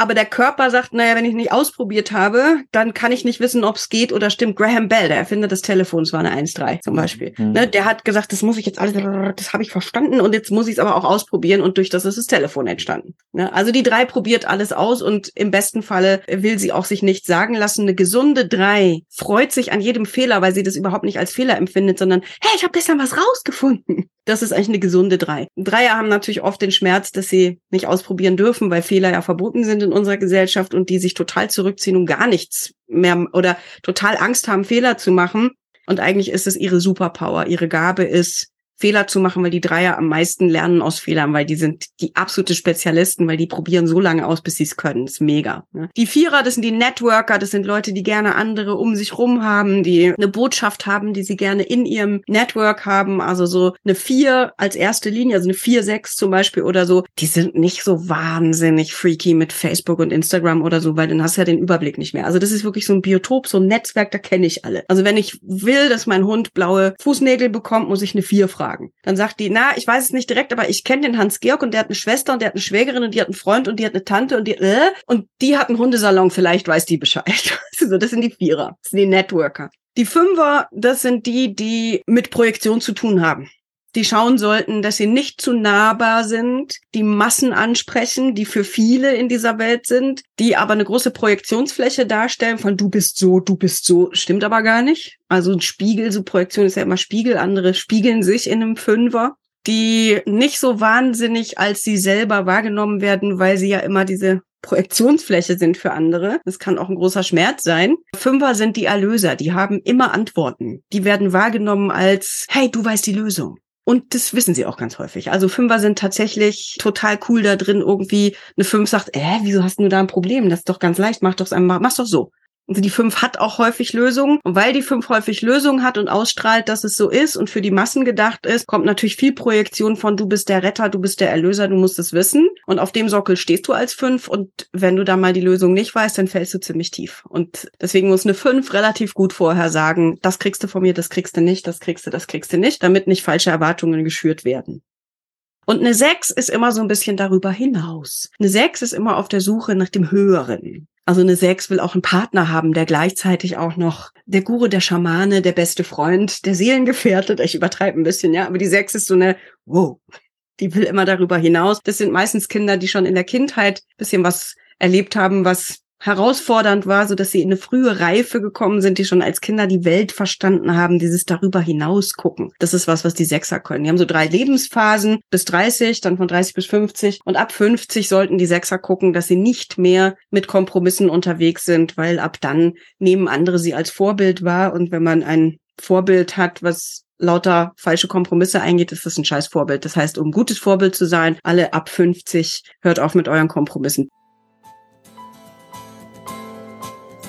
Aber der Körper sagt, naja, wenn ich nicht ausprobiert habe, dann kann ich nicht wissen, ob es geht oder stimmt. Graham Bell, der Erfinder des Telefons, war eine 1-3 zum Beispiel. Mhm. Ne, der hat gesagt, das muss ich jetzt alles, das habe ich verstanden und jetzt muss ich es aber auch ausprobieren und durch das ist das Telefon entstanden. Ne, also die 3 probiert alles aus und im besten Falle will sie auch sich nichts sagen lassen. Eine gesunde 3 freut sich an jedem Fehler, weil sie das überhaupt nicht als Fehler empfindet, sondern hey, ich habe gestern was rausgefunden. Das ist eigentlich eine gesunde 3. Dreier haben natürlich oft den Schmerz, dass sie nicht ausprobieren dürfen, weil Fehler ja verboten sind in unserer Gesellschaft und die sich total zurückziehen und gar nichts mehr oder total Angst haben, Fehler zu machen. Und eigentlich ist es ihre Superpower. Ihre Gabe ist, Fehler zu machen, weil die Dreier am meisten lernen aus Fehlern, weil die sind die absolute Spezialisten, weil die probieren so lange aus, bis sie es können. Das ist mega. Ne? Die Vierer, das sind die Networker, das sind Leute, die gerne andere um sich rum haben, die eine Botschaft haben, die sie gerne in ihrem Network haben. Also so eine Vier als erste Linie, also eine Vier, sechs zum Beispiel oder so, die sind nicht so wahnsinnig freaky mit Facebook und Instagram oder so, weil dann hast du ja den Überblick nicht mehr. Also das ist wirklich so ein Biotop, so ein Netzwerk, da kenne ich alle. Also wenn ich will, dass mein Hund blaue Fußnägel bekommt, muss ich eine Vier fragen. Dann sagt die, na, ich weiß es nicht direkt, aber ich kenne den Hans-Georg und der hat eine Schwester und der hat eine Schwägerin und die hat einen Freund und die hat eine Tante und die, äh, und die hat einen Hundesalon, vielleicht weiß die Bescheid. so, das sind die Vierer, das sind die Networker. Die Fünfer, das sind die, die mit Projektion zu tun haben. Die schauen sollten, dass sie nicht zu nahbar sind, die Massen ansprechen, die für viele in dieser Welt sind, die aber eine große Projektionsfläche darstellen von du bist so, du bist so, stimmt aber gar nicht. Also ein Spiegel, so Projektion ist ja immer Spiegel, andere spiegeln sich in einem Fünfer, die nicht so wahnsinnig als sie selber wahrgenommen werden, weil sie ja immer diese Projektionsfläche sind für andere. Das kann auch ein großer Schmerz sein. Fünfer sind die Erlöser, die haben immer Antworten. Die werden wahrgenommen als, hey, du weißt die Lösung. Und das wissen sie auch ganz häufig. Also Fünfer sind tatsächlich total cool da drin. Irgendwie eine Fünf sagt, äh, wieso hast du da ein Problem? Das ist doch ganz leicht. Mach doch einmal, mach's doch so. Also die fünf hat auch häufig Lösungen. Und weil die fünf häufig Lösungen hat und ausstrahlt, dass es so ist und für die Massen gedacht ist, kommt natürlich viel Projektion von du bist der Retter, du bist der Erlöser, du musst es wissen. Und auf dem Sockel stehst du als fünf. Und wenn du da mal die Lösung nicht weißt, dann fällst du ziemlich tief. Und deswegen muss eine fünf relativ gut vorher sagen, das kriegst du von mir, das kriegst du nicht, das kriegst du, das kriegst du nicht, damit nicht falsche Erwartungen geschürt werden. Und eine 6 ist immer so ein bisschen darüber hinaus. Eine 6 ist immer auf der Suche nach dem Höheren. Also eine 6 will auch einen Partner haben, der gleichzeitig auch noch der Guru, der Schamane, der beste Freund, der Seelengefährte, ich übertreibe ein bisschen, ja, aber die 6 ist so eine, wow, die will immer darüber hinaus. Das sind meistens Kinder, die schon in der Kindheit bisschen was erlebt haben, was herausfordernd war, so dass sie in eine frühe Reife gekommen sind, die schon als Kinder die Welt verstanden haben, dieses darüber hinaus gucken. Das ist was, was die Sechser können. Die haben so drei Lebensphasen bis 30, dann von 30 bis 50 und ab 50 sollten die Sechser gucken, dass sie nicht mehr mit Kompromissen unterwegs sind, weil ab dann nehmen andere sie als Vorbild wahr und wenn man ein Vorbild hat, was lauter falsche Kompromisse eingeht, ist das ein scheiß Vorbild. Das heißt, um gutes Vorbild zu sein, alle ab 50, hört auf mit euren Kompromissen.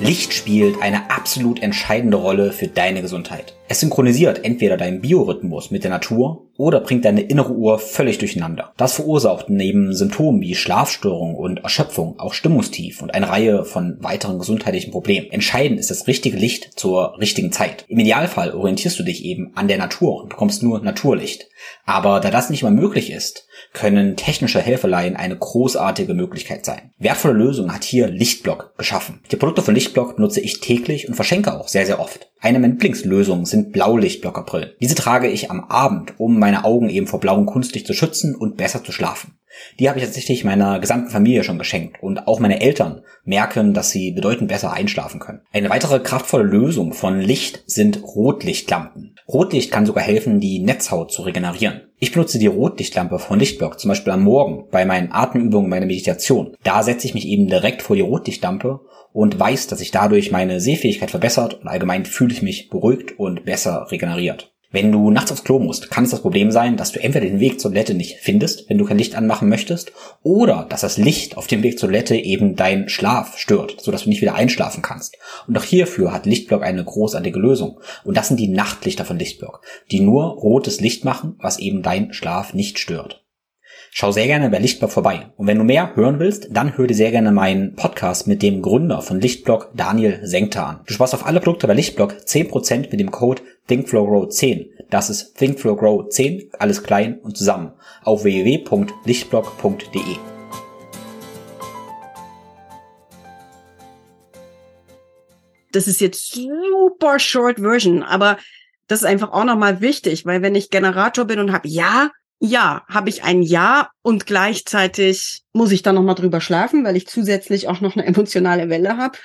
Licht spielt eine absolut entscheidende Rolle für deine Gesundheit. Es synchronisiert entweder deinen Biorhythmus mit der Natur oder bringt deine innere Uhr völlig durcheinander. Das verursacht neben Symptomen wie Schlafstörungen und Erschöpfung auch Stimmungstief und eine Reihe von weiteren gesundheitlichen Problemen. Entscheidend ist das richtige Licht zur richtigen Zeit. Im Idealfall orientierst du dich eben an der Natur und bekommst nur Naturlicht. Aber da das nicht mal möglich ist, können technische Helferlein eine großartige Möglichkeit sein. Wertvolle Lösung hat hier Lichtblock geschaffen. Die Produkte von Lichtblock nutze ich täglich und verschenke auch sehr, sehr oft. Eine meiner Lieblingslösungen sind Blaulichtblockerbrillen. Diese trage ich am Abend, um meine Augen eben vor blauem Kunstlicht zu schützen und besser zu schlafen. Die habe ich tatsächlich meiner gesamten Familie schon geschenkt und auch meine Eltern merken, dass sie bedeutend besser einschlafen können. Eine weitere kraftvolle Lösung von Licht sind Rotlichtlampen. Rotlicht kann sogar helfen, die Netzhaut zu regenerieren. Ich benutze die Rotlichtlampe von Lichtblock zum Beispiel am Morgen bei meinen Atemübungen, meiner Meditation. Da setze ich mich eben direkt vor die Rotlichtlampe und weiß, dass sich dadurch meine Sehfähigkeit verbessert und allgemein fühle ich mich beruhigt und besser regeneriert. Wenn du nachts aufs Klo musst, kann es das Problem sein, dass du entweder den Weg zur Toilette nicht findest, wenn du kein Licht anmachen möchtest, oder dass das Licht auf dem Weg zur Toilette eben deinen Schlaf stört, sodass du nicht wieder einschlafen kannst. Und auch hierfür hat Lichtblock eine großartige Lösung. Und das sind die Nachtlichter von Lichtblock, die nur rotes Licht machen, was eben deinen Schlaf nicht stört. Schau sehr gerne bei Lichtblock vorbei. Und wenn du mehr hören willst, dann hör dir sehr gerne meinen Podcast mit dem Gründer von Lichtblock, Daniel Senkter, an. Du sparst auf alle Produkte bei Lichtblock 10% mit dem Code ThinkFlowGrow10. Das ist ThinkFlowGrow10, alles klein und zusammen, auf www.lichtblock.de. Das ist jetzt super short version, aber das ist einfach auch nochmal wichtig, weil wenn ich Generator bin und habe ja ja, habe ich ein Ja und gleichzeitig muss ich dann noch mal drüber schlafen, weil ich zusätzlich auch noch eine emotionale Welle habe.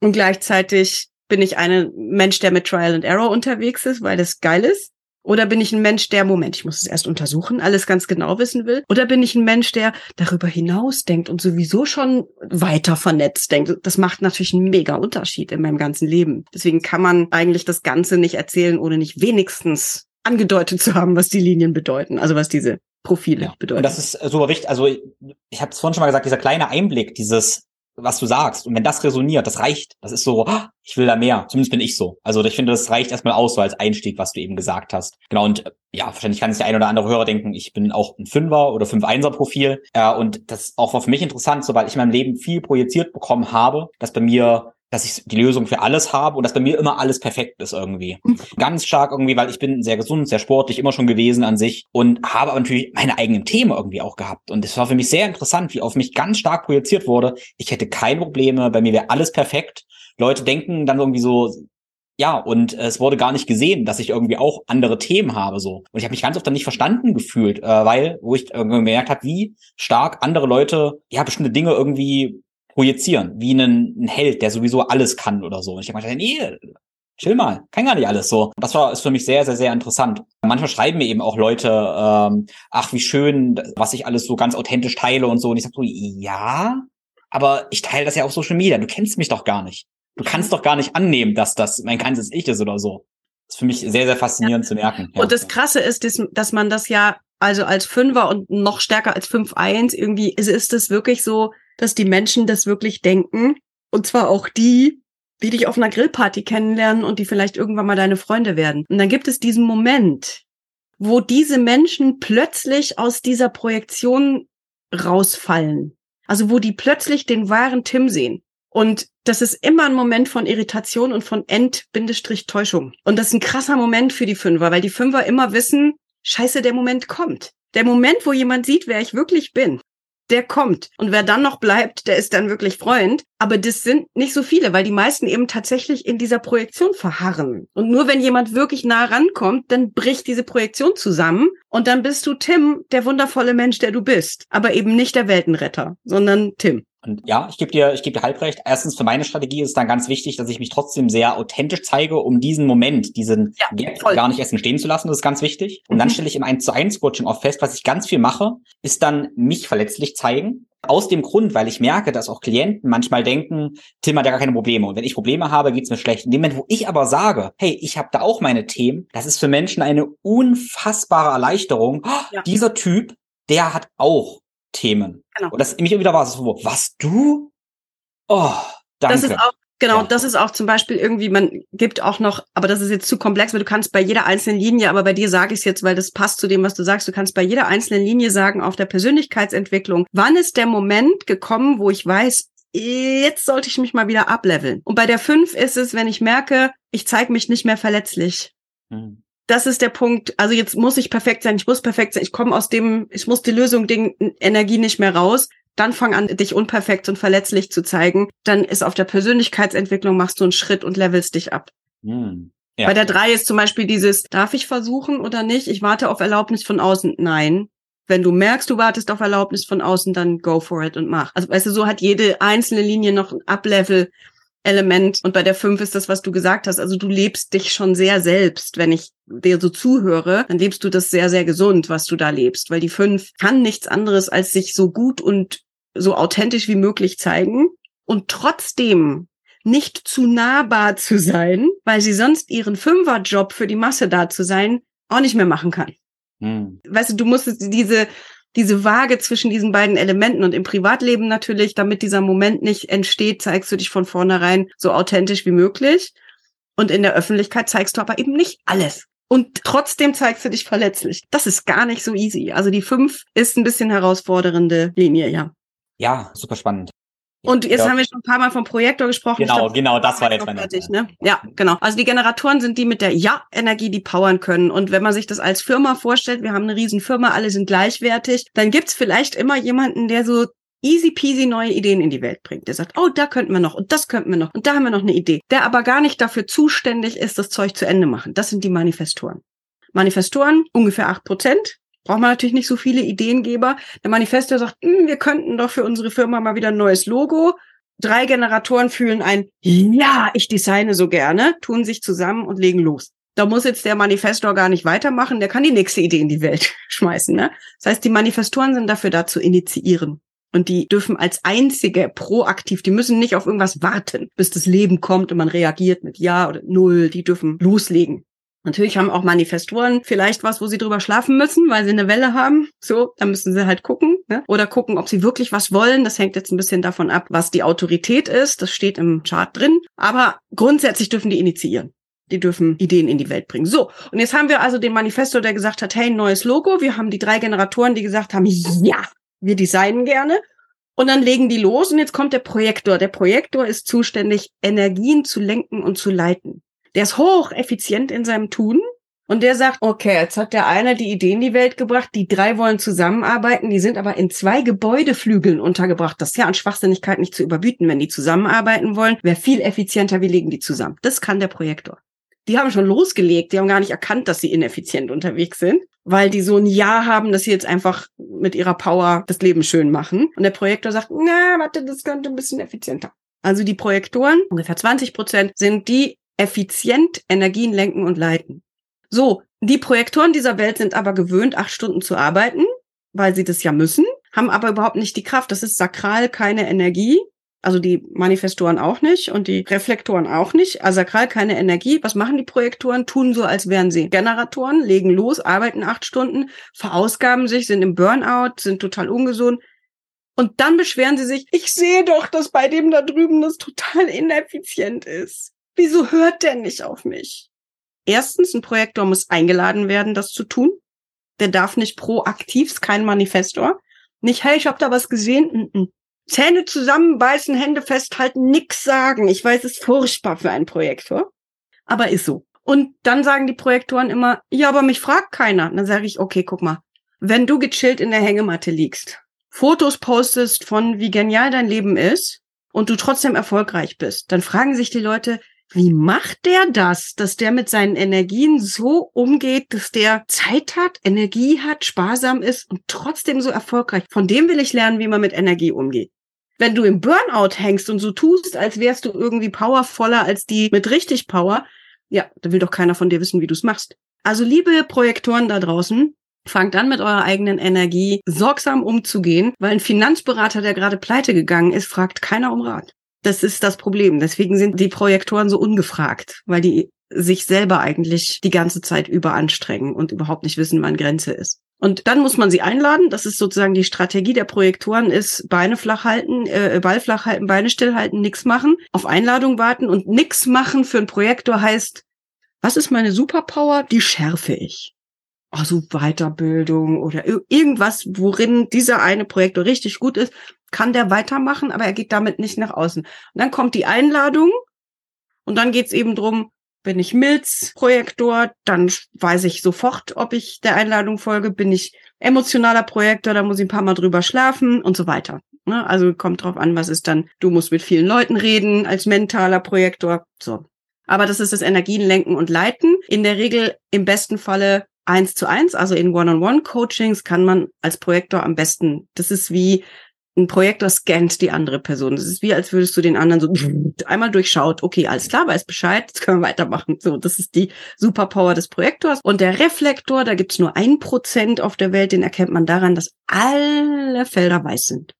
Und gleichzeitig bin ich ein Mensch, der mit Trial and Error unterwegs ist, weil das geil ist. Oder bin ich ein Mensch, der, Moment, ich muss es erst untersuchen, alles ganz genau wissen will? Oder bin ich ein Mensch, der darüber hinaus denkt und sowieso schon weiter vernetzt denkt? Das macht natürlich einen mega Unterschied in meinem ganzen Leben. Deswegen kann man eigentlich das Ganze nicht erzählen, ohne nicht wenigstens angedeutet zu haben, was die Linien bedeuten, also was diese Profile ja. bedeuten. Und das ist super wichtig. Also ich habe es vorhin schon mal gesagt, dieser kleine Einblick, dieses, was du sagst, und wenn das resoniert, das reicht. Das ist so, ah, ich will da mehr. Zumindest bin ich so. Also ich finde, das reicht erstmal aus, so als Einstieg, was du eben gesagt hast. Genau, und äh, ja, wahrscheinlich kann sich der ein oder andere Hörer denken, ich bin auch ein Fünfer oder Fünf-Einser-Profil. Ja, und das auch war für mich interessant, so weil ich in meinem Leben viel projiziert bekommen habe, dass bei mir dass ich die Lösung für alles habe und dass bei mir immer alles perfekt ist irgendwie. Mhm. Ganz stark irgendwie, weil ich bin sehr gesund, sehr sportlich immer schon gewesen an sich und habe aber natürlich meine eigenen Themen irgendwie auch gehabt. Und es war für mich sehr interessant, wie auf mich ganz stark projiziert wurde. Ich hätte keine Probleme, bei mir wäre alles perfekt. Leute denken dann irgendwie so, ja, und es wurde gar nicht gesehen, dass ich irgendwie auch andere Themen habe so. Und ich habe mich ganz oft dann nicht verstanden gefühlt, äh, weil, wo ich irgendwie gemerkt habe, wie stark andere Leute ja bestimmte Dinge irgendwie projizieren, wie einen, ein Held, der sowieso alles kann oder so. Und ich habe gedacht, nee, chill mal, kann gar nicht alles so. Das war ist für mich sehr, sehr, sehr interessant. Manchmal schreiben mir eben auch Leute, ähm, ach, wie schön, was ich alles so ganz authentisch teile und so. Und ich sage so, ja, aber ich teile das ja auf Social Media. Du kennst mich doch gar nicht. Du kannst doch gar nicht annehmen, dass das mein ganzes Ich ist oder so. Das ist für mich sehr, sehr faszinierend ja. zu merken. Ja. Und das Krasse ist, dass, man das ja also als Fünfer und noch stärker als 5-1 irgendwie ist es wirklich so, dass die Menschen das wirklich denken. Und zwar auch die, die dich auf einer Grillparty kennenlernen und die vielleicht irgendwann mal deine Freunde werden. Und dann gibt es diesen Moment, wo diese Menschen plötzlich aus dieser Projektion rausfallen. Also wo die plötzlich den wahren Tim sehen. Und das ist immer ein Moment von Irritation und von End-Täuschung. Und das ist ein krasser Moment für die Fünfer, weil die Fünfer immer wissen, scheiße, der Moment kommt. Der Moment, wo jemand sieht, wer ich wirklich bin der kommt. Und wer dann noch bleibt, der ist dann wirklich Freund. Aber das sind nicht so viele, weil die meisten eben tatsächlich in dieser Projektion verharren. Und nur wenn jemand wirklich nah rankommt, dann bricht diese Projektion zusammen. Und dann bist du Tim, der wundervolle Mensch, der du bist. Aber eben nicht der Weltenretter, sondern Tim. Und ja, ich gebe dir, ich gebe dir halb recht. Erstens für meine Strategie ist es dann ganz wichtig, dass ich mich trotzdem sehr authentisch zeige, um diesen Moment, diesen ja, Gap gar nicht erst entstehen zu lassen. Das ist ganz wichtig. Und mhm. dann stelle ich im 1 zu 1 Coaching auch fest, was ich ganz viel mache, ist dann mich verletzlich zeigen. Aus dem Grund, weil ich merke, dass auch Klienten manchmal denken, Tim hat ja gar keine Probleme. Und wenn ich Probleme habe, geht's mir schlecht. In dem Moment, wo ich aber sage, hey, ich habe da auch meine Themen, das ist für Menschen eine unfassbare Erleichterung. Ja. Dieser Typ, der hat auch Themen. Genau. Und das mich wieder war so, was du? Oh, danke. Das ist auch Genau, ja. das ist auch zum Beispiel irgendwie, man gibt auch noch, aber das ist jetzt zu komplex, weil du kannst bei jeder einzelnen Linie, aber bei dir sage ich es jetzt, weil das passt zu dem, was du sagst, du kannst bei jeder einzelnen Linie sagen, auf der Persönlichkeitsentwicklung, wann ist der Moment gekommen, wo ich weiß, jetzt sollte ich mich mal wieder ableveln. Und bei der fünf ist es, wenn ich merke, ich zeige mich nicht mehr verletzlich. Mhm das ist der Punkt. Also jetzt muss ich perfekt sein, ich muss perfekt sein, ich komme aus dem, ich muss die Lösung, Ding, Energie nicht mehr raus. Dann fang an, dich unperfekt und verletzlich zu zeigen. Dann ist auf der Persönlichkeitsentwicklung machst du einen Schritt und levelst dich ab. Hm. Ja. Bei der drei ist zum Beispiel dieses, darf ich versuchen oder nicht? Ich warte auf Erlaubnis von außen. Nein. Wenn du merkst, du wartest auf Erlaubnis von außen, dann go for it und mach. Also weißt du, so hat jede einzelne Linie noch ein Ablevel Element. Und bei der fünf ist das, was du gesagt hast. Also du lebst dich schon sehr selbst. Wenn ich dir so zuhöre, dann lebst du das sehr, sehr gesund, was du da lebst. Weil die fünf kann nichts anderes, als sich so gut und so authentisch wie möglich zeigen. Und trotzdem nicht zu nahbar zu sein, weil sie sonst ihren Fünferjob für die Masse da zu sein auch nicht mehr machen kann. Hm. Weißt du, du musst diese, diese Waage zwischen diesen beiden Elementen und im Privatleben natürlich, damit dieser Moment nicht entsteht, zeigst du dich von vornherein so authentisch wie möglich. Und in der Öffentlichkeit zeigst du aber eben nicht alles. Und trotzdem zeigst du dich verletzlich. Das ist gar nicht so easy. Also die fünf ist ein bisschen herausfordernde Linie, ja. Ja, super spannend. Und jetzt ja. haben wir schon ein paar Mal vom Projektor gesprochen. Genau, glaub, genau, das war jetzt mein fertig, ne? Ja, genau. Also die Generatoren sind die mit der Ja-Energie, die powern können. Und wenn man sich das als Firma vorstellt, wir haben eine riesen Firma, alle sind gleichwertig, dann gibt's vielleicht immer jemanden, der so easy peasy neue Ideen in die Welt bringt. Der sagt, oh, da könnten wir noch und das könnten wir noch und da haben wir noch eine Idee. Der aber gar nicht dafür zuständig ist, das Zeug zu Ende machen. Das sind die Manifestoren. Manifestoren, ungefähr acht Prozent braucht man natürlich nicht so viele Ideengeber. Der Manifestor sagt, hm, wir könnten doch für unsere Firma mal wieder ein neues Logo. Drei Generatoren fühlen ein, ja, ich designe so gerne, tun sich zusammen und legen los. Da muss jetzt der Manifestor gar nicht weitermachen, der kann die nächste Idee in die Welt schmeißen. Ne? Das heißt, die Manifestoren sind dafür da zu initiieren. Und die dürfen als einzige proaktiv, die müssen nicht auf irgendwas warten, bis das Leben kommt und man reagiert mit Ja oder Null. Die dürfen loslegen. Natürlich haben auch Manifestoren vielleicht was, wo sie drüber schlafen müssen, weil sie eine Welle haben. So, da müssen sie halt gucken. Ne? Oder gucken, ob sie wirklich was wollen. Das hängt jetzt ein bisschen davon ab, was die Autorität ist. Das steht im Chart drin. Aber grundsätzlich dürfen die initiieren. Die dürfen Ideen in die Welt bringen. So, und jetzt haben wir also den Manifesto, der gesagt hat, hey, neues Logo. Wir haben die drei Generatoren, die gesagt haben, ja, wir designen gerne. Und dann legen die los und jetzt kommt der Projektor. Der Projektor ist zuständig, Energien zu lenken und zu leiten. Der ist hocheffizient in seinem Tun. Und der sagt, okay, jetzt hat der eine die Idee in die Welt gebracht, die drei wollen zusammenarbeiten, die sind aber in zwei Gebäudeflügeln untergebracht. Das ist ja an Schwachsinnigkeit nicht zu überbieten. Wenn die zusammenarbeiten wollen, wäre viel effizienter, wir legen die zusammen. Das kann der Projektor. Die haben schon losgelegt, die haben gar nicht erkannt, dass sie ineffizient unterwegs sind, weil die so ein Ja haben, dass sie jetzt einfach mit ihrer Power das Leben schön machen. Und der Projektor sagt, na, warte, das könnte ein bisschen effizienter. Also die Projektoren, ungefähr 20 Prozent, sind die effizient Energien lenken und leiten. So, die Projektoren dieser Welt sind aber gewöhnt, acht Stunden zu arbeiten, weil sie das ja müssen, haben aber überhaupt nicht die Kraft. Das ist sakral keine Energie. Also die Manifestoren auch nicht und die Reflektoren auch nicht. Also sakral keine Energie. Was machen die Projektoren? Tun so, als wären sie Generatoren, legen los, arbeiten acht Stunden, verausgaben sich, sind im Burnout, sind total ungesund. Und dann beschweren sie sich, ich sehe doch, dass bei dem da drüben das total ineffizient ist. Wieso hört der nicht auf mich? Erstens, ein Projektor muss eingeladen werden, das zu tun. Der darf nicht proaktiv, ist kein Manifestor. Nicht, hey, ich habe da was gesehen. Mm -mm. Zähne zusammenbeißen, Hände festhalten, nix sagen. Ich weiß, es ist furchtbar für einen Projektor. Aber ist so. Und dann sagen die Projektoren immer, ja, aber mich fragt keiner. Dann sage ich, okay, guck mal. Wenn du gechillt in der Hängematte liegst, Fotos postest von wie genial dein Leben ist und du trotzdem erfolgreich bist, dann fragen sich die Leute, wie macht der das, dass der mit seinen Energien so umgeht, dass der Zeit hat, Energie hat, sparsam ist und trotzdem so erfolgreich? Von dem will ich lernen, wie man mit Energie umgeht. Wenn du im Burnout hängst und so tust, als wärst du irgendwie powervoller als die mit richtig Power, ja, da will doch keiner von dir wissen, wie du es machst. Also liebe Projektoren da draußen, fangt an mit eurer eigenen Energie sorgsam umzugehen, weil ein Finanzberater, der gerade pleite gegangen ist, fragt keiner um Rat. Das ist das Problem. Deswegen sind die Projektoren so ungefragt, weil die sich selber eigentlich die ganze Zeit überanstrengen und überhaupt nicht wissen, wann Grenze ist. Und dann muss man sie einladen. Das ist sozusagen die Strategie der Projektoren ist Beine flach halten, äh, Ball flach halten, Beine stillhalten, nix machen, auf Einladung warten und nix machen für einen Projektor heißt, was ist meine Superpower? Die schärfe ich. Also Weiterbildung oder irgendwas, worin dieser eine Projektor richtig gut ist, kann der weitermachen, aber er geht damit nicht nach außen. Und dann kommt die Einladung und dann geht's eben drum, bin ich Milz-Projektor, dann weiß ich sofort, ob ich der Einladung folge. Bin ich emotionaler Projektor, dann muss ich ein paar Mal drüber schlafen und so weiter. Ne? Also kommt drauf an, was ist dann, du musst mit vielen Leuten reden als mentaler Projektor. So. Aber das ist das Energienlenken und Leiten. In der Regel im besten Falle eins zu eins, also in One-on-One-Coachings kann man als Projektor am besten, das ist wie ein Projektor scannt die andere Person. Das ist wie, als würdest du den anderen so einmal durchschaut. Okay, alles klar, weiß Bescheid, jetzt können wir weitermachen. So, das ist die Superpower des Projektors. Und der Reflektor, da gibt's nur ein Prozent auf der Welt, den erkennt man daran, dass alle Felder weiß sind.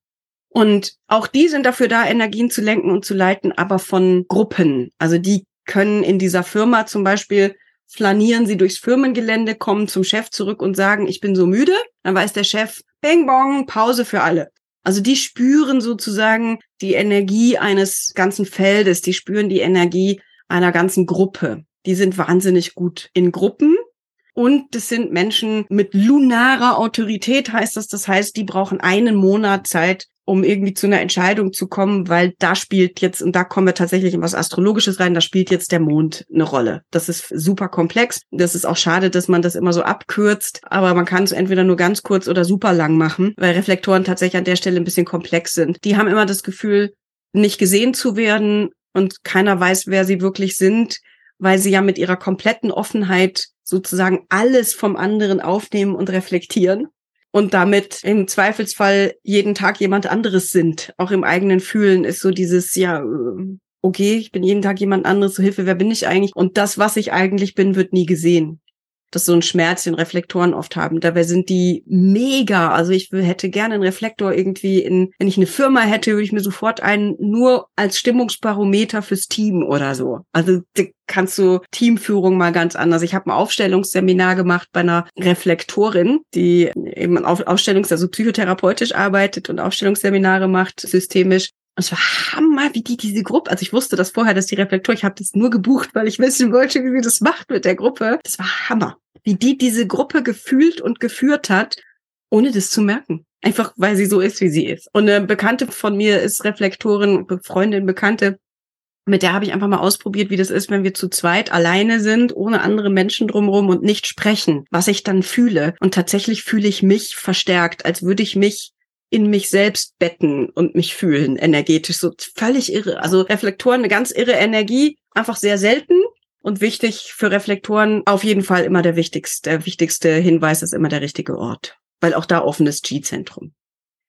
Und auch die sind dafür da, Energien zu lenken und zu leiten, aber von Gruppen. Also die können in dieser Firma zum Beispiel flanieren sie durchs Firmengelände, kommen zum Chef zurück und sagen, ich bin so müde. Dann weiß der Chef, bing bong, Pause für alle. Also die spüren sozusagen die Energie eines ganzen Feldes, die spüren die Energie einer ganzen Gruppe. Die sind wahnsinnig gut in Gruppen. Und das sind Menschen mit lunarer Autorität, heißt das. Das heißt, die brauchen einen Monat Zeit, um irgendwie zu einer Entscheidung zu kommen, weil da spielt jetzt, und da kommen wir tatsächlich in was Astrologisches rein, da spielt jetzt der Mond eine Rolle. Das ist super komplex. Das ist auch schade, dass man das immer so abkürzt, aber man kann es entweder nur ganz kurz oder super lang machen, weil Reflektoren tatsächlich an der Stelle ein bisschen komplex sind. Die haben immer das Gefühl, nicht gesehen zu werden und keiner weiß, wer sie wirklich sind, weil sie ja mit ihrer kompletten Offenheit sozusagen alles vom anderen aufnehmen und reflektieren und damit im Zweifelsfall jeden Tag jemand anderes sind. Auch im eigenen Fühlen ist so dieses, ja, äh, okay, ich bin jeden Tag jemand anderes, so Hilfe, wer bin ich eigentlich? Und das, was ich eigentlich bin, wird nie gesehen. Das ist so ein Schmerz, den Reflektoren oft haben. Dabei sind die mega. Also ich hätte gerne einen Reflektor irgendwie in, wenn ich eine Firma hätte, würde ich mir sofort einen nur als Stimmungsbarometer fürs Team oder so. Also kannst du Teamführung mal ganz anders. Ich habe ein Aufstellungsseminar gemacht bei einer Reflektorin, die eben auf Aufstellungs-, also psychotherapeutisch arbeitet und Aufstellungsseminare macht, systemisch. Und es war Hammer, wie die diese Gruppe, also ich wusste das vorher, dass die Reflektor, ich habe das nur gebucht, weil ich wissen wollte, wie sie das macht mit der Gruppe. Das war Hammer, wie die diese Gruppe gefühlt und geführt hat, ohne das zu merken. Einfach, weil sie so ist, wie sie ist. Und eine Bekannte von mir ist Reflektorin, Freundin, Bekannte, mit der habe ich einfach mal ausprobiert, wie das ist, wenn wir zu zweit alleine sind, ohne andere Menschen drumherum und nicht sprechen, was ich dann fühle. Und tatsächlich fühle ich mich verstärkt, als würde ich mich in mich selbst betten und mich fühlen, energetisch. So völlig irre. Also Reflektoren, eine ganz irre Energie, einfach sehr selten. Und wichtig für Reflektoren auf jeden Fall immer der wichtigste, der wichtigste Hinweis ist immer der richtige Ort. Weil auch da offenes G-Zentrum.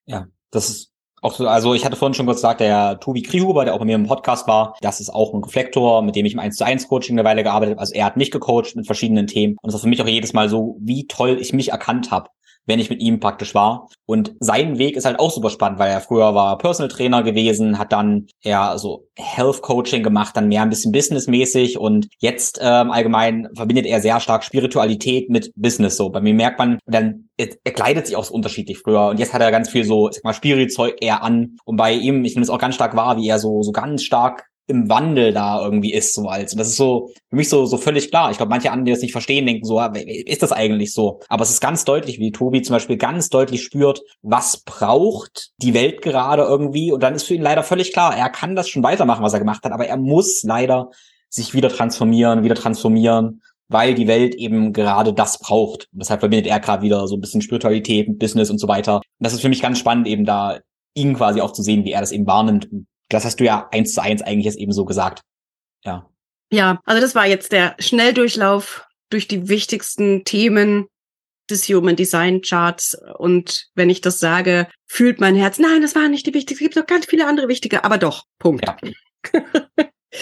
Ja, das ist auch so, also ich hatte vorhin schon kurz gesagt, der Tobi Krihuber, der auch bei mir im Podcast war, das ist auch ein Reflektor, mit dem ich im 1 zu 1 Coaching eine Weile gearbeitet habe. Also er hat mich gecoacht mit verschiedenen Themen. Und es war für mich auch jedes Mal so, wie toll ich mich erkannt habe wenn ich mit ihm praktisch war. Und sein Weg ist halt auch super spannend, weil er früher war Personal Trainer gewesen, hat dann eher so Health Coaching gemacht, dann mehr ein bisschen businessmäßig und jetzt ähm, allgemein verbindet er sehr stark Spiritualität mit Business. So bei mir merkt man, dann er, kleidet sich auch so unterschiedlich früher und jetzt hat er ganz viel so, sag mal, Spiritzeug eher an und bei ihm, ich nehme es auch ganz stark wahr, wie er so so ganz stark im Wandel da irgendwie ist, so als. Und das ist so für mich so, so völlig klar. Ich glaube, manche anderen, die das nicht verstehen, denken so, ist das eigentlich so? Aber es ist ganz deutlich, wie Tobi zum Beispiel ganz deutlich spürt, was braucht die Welt gerade irgendwie. Und dann ist für ihn leider völlig klar, er kann das schon weitermachen, was er gemacht hat, aber er muss leider sich wieder transformieren, wieder transformieren, weil die Welt eben gerade das braucht. Und deshalb verbindet er gerade wieder so ein bisschen Spiritualität Business und so weiter. Und das ist für mich ganz spannend, eben da ihn quasi auch zu sehen, wie er das eben wahrnimmt und das hast du ja eins zu eins eigentlich jetzt eben so gesagt. Ja. Ja, also das war jetzt der Schnelldurchlauf durch die wichtigsten Themen des Human Design Charts. Und wenn ich das sage, fühlt mein Herz, nein, das war nicht die wichtigste. Es gibt noch ganz viele andere wichtige, aber doch. Punkt. Ja.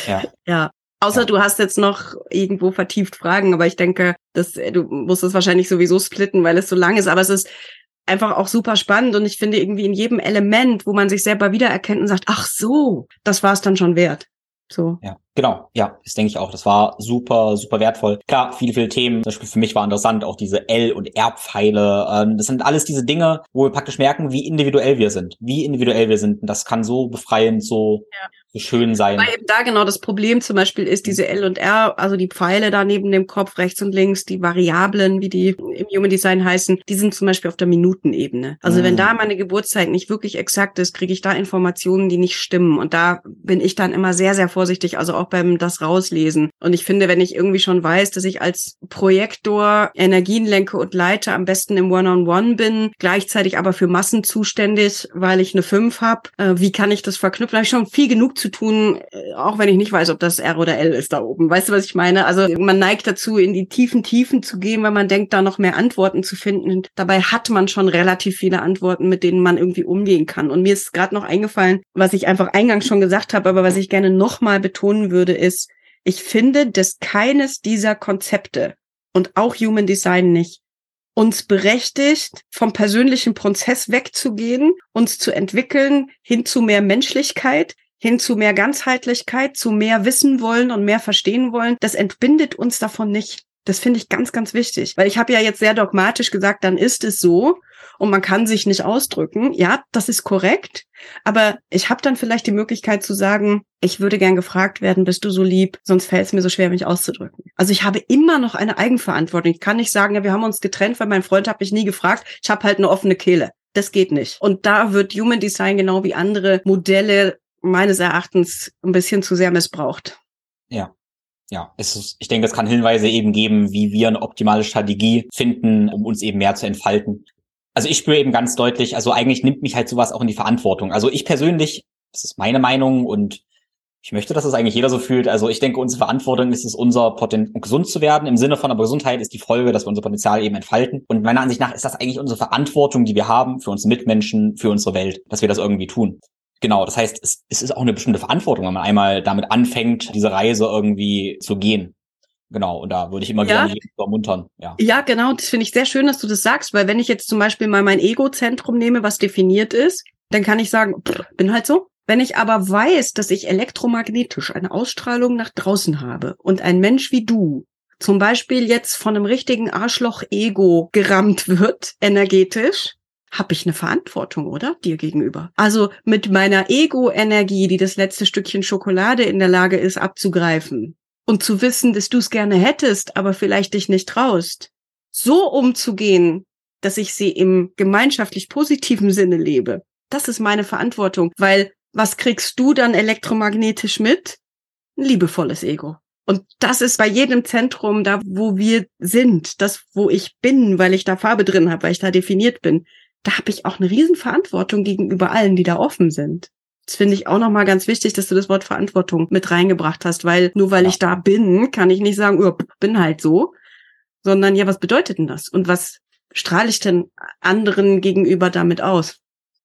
ja. ja. Außer ja. du hast jetzt noch irgendwo vertieft Fragen, aber ich denke, dass du musst es wahrscheinlich sowieso splitten, weil es so lang ist. Aber es ist einfach auch super spannend und ich finde irgendwie in jedem Element, wo man sich selber wiedererkennt und sagt, ach so, das war es dann schon wert. So. Ja, genau. Ja, das denke ich auch. Das war super, super wertvoll. Klar, viele, viele Themen. Zum Beispiel für mich war interessant auch diese L- und R-Pfeile. Ähm, das sind alles diese Dinge, wo wir praktisch merken, wie individuell wir sind. Wie individuell wir sind. Und das kann so befreiend, so ja schön sein. Weil eben da genau das Problem zum Beispiel ist, diese L und R, also die Pfeile da neben dem Kopf rechts und links, die Variablen, wie die im Human Design heißen, die sind zum Beispiel auf der Minutenebene. Also mhm. wenn da meine Geburtszeit nicht wirklich exakt ist, kriege ich da Informationen, die nicht stimmen. Und da bin ich dann immer sehr, sehr vorsichtig, also auch beim das rauslesen. Und ich finde, wenn ich irgendwie schon weiß, dass ich als Projektor Energien lenke und leite, am besten im One-on-One -on -One bin, gleichzeitig aber für Massen zuständig, weil ich eine 5 habe, äh, wie kann ich das verknüpfen? Da habe ich schon viel genug zu tun, äh, auch wenn ich nicht weiß, ob das R oder L ist da oben. Weißt du, was ich meine? Also man neigt dazu, in die tiefen Tiefen zu gehen, weil man denkt, da noch mehr Antworten zu finden. Dabei hat man schon relativ viele Antworten, mit denen man irgendwie umgehen kann. Und mir ist gerade noch eingefallen, was ich einfach eingangs schon gesagt habe, aber was ich gerne nochmal betonen würde, ist, ich finde, dass keines dieser Konzepte und auch Human Design nicht uns berechtigt, vom persönlichen Prozess wegzugehen, uns zu entwickeln hin zu mehr Menschlichkeit, hin zu mehr Ganzheitlichkeit, zu mehr wissen wollen und mehr verstehen wollen. Das entbindet uns davon nicht. Das finde ich ganz, ganz wichtig, weil ich habe ja jetzt sehr dogmatisch gesagt, dann ist es so und man kann sich nicht ausdrücken. Ja, das ist korrekt, aber ich habe dann vielleicht die Möglichkeit zu sagen, ich würde gern gefragt werden, bist du so lieb, sonst fällt es mir so schwer, mich auszudrücken. Also ich habe immer noch eine Eigenverantwortung. Ich kann nicht sagen, ja, wir haben uns getrennt, weil mein Freund hat mich nie gefragt. Ich habe halt eine offene Kehle. Das geht nicht. Und da wird Human Design genau wie andere Modelle meines Erachtens ein bisschen zu sehr missbraucht. Ja, ja, es ist, ich denke, es kann Hinweise eben geben, wie wir eine optimale Strategie finden, um uns eben mehr zu entfalten. Also ich spüre eben ganz deutlich, also eigentlich nimmt mich halt sowas auch in die Verantwortung. Also ich persönlich, das ist meine Meinung und ich möchte, dass es das eigentlich jeder so fühlt. Also ich denke, unsere Verantwortung ist es, unser Potenzial, gesund zu werden. Im Sinne von aber Gesundheit ist die Folge, dass wir unser Potenzial eben entfalten. Und meiner Ansicht nach ist das eigentlich unsere Verantwortung, die wir haben für unsere Mitmenschen, für unsere Welt, dass wir das irgendwie tun. Genau, das heißt, es, es ist auch eine bestimmte Verantwortung, wenn man einmal damit anfängt, diese Reise irgendwie zu gehen. Genau, und da würde ich immer ja. gerne ermuntern. Ja. ja, genau, das finde ich sehr schön, dass du das sagst, weil wenn ich jetzt zum Beispiel mal mein Ego-Zentrum nehme, was definiert ist, dann kann ich sagen, pff, bin halt so. Wenn ich aber weiß, dass ich elektromagnetisch eine Ausstrahlung nach draußen habe und ein Mensch wie du zum Beispiel jetzt von einem richtigen Arschloch-Ego gerammt wird, energetisch, habe ich eine Verantwortung, oder? Dir gegenüber. Also mit meiner Ego-Energie, die das letzte Stückchen Schokolade in der Lage ist abzugreifen und zu wissen, dass du es gerne hättest, aber vielleicht dich nicht traust, so umzugehen, dass ich sie im gemeinschaftlich positiven Sinne lebe. Das ist meine Verantwortung, weil was kriegst du dann elektromagnetisch mit? Ein liebevolles Ego. Und das ist bei jedem Zentrum da, wo wir sind, das, wo ich bin, weil ich da Farbe drin habe, weil ich da definiert bin da habe ich auch eine Riesenverantwortung gegenüber allen, die da offen sind. Das finde ich auch nochmal ganz wichtig, dass du das Wort Verantwortung mit reingebracht hast, weil nur weil ja. ich da bin, kann ich nicht sagen, oh, bin halt so, sondern ja, was bedeutet denn das? Und was strahle ich denn anderen gegenüber damit aus?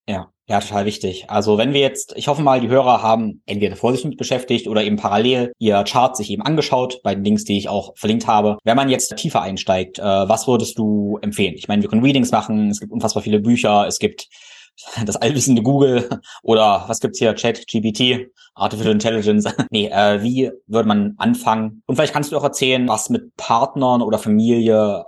Ja. Ja, total wichtig. Also wenn wir jetzt, ich hoffe mal, die Hörer haben entweder vor sich mit beschäftigt oder eben parallel ihr Chart sich eben angeschaut, bei den Links, die ich auch verlinkt habe. Wenn man jetzt tiefer einsteigt, äh, was würdest du empfehlen? Ich meine, wir können Readings machen, es gibt unfassbar viele Bücher, es gibt das allwissende Google oder was gibt's hier? Chat, GPT, Artificial Intelligence. nee, äh, wie würde man anfangen? Und vielleicht kannst du auch erzählen, was mit Partnern oder Familie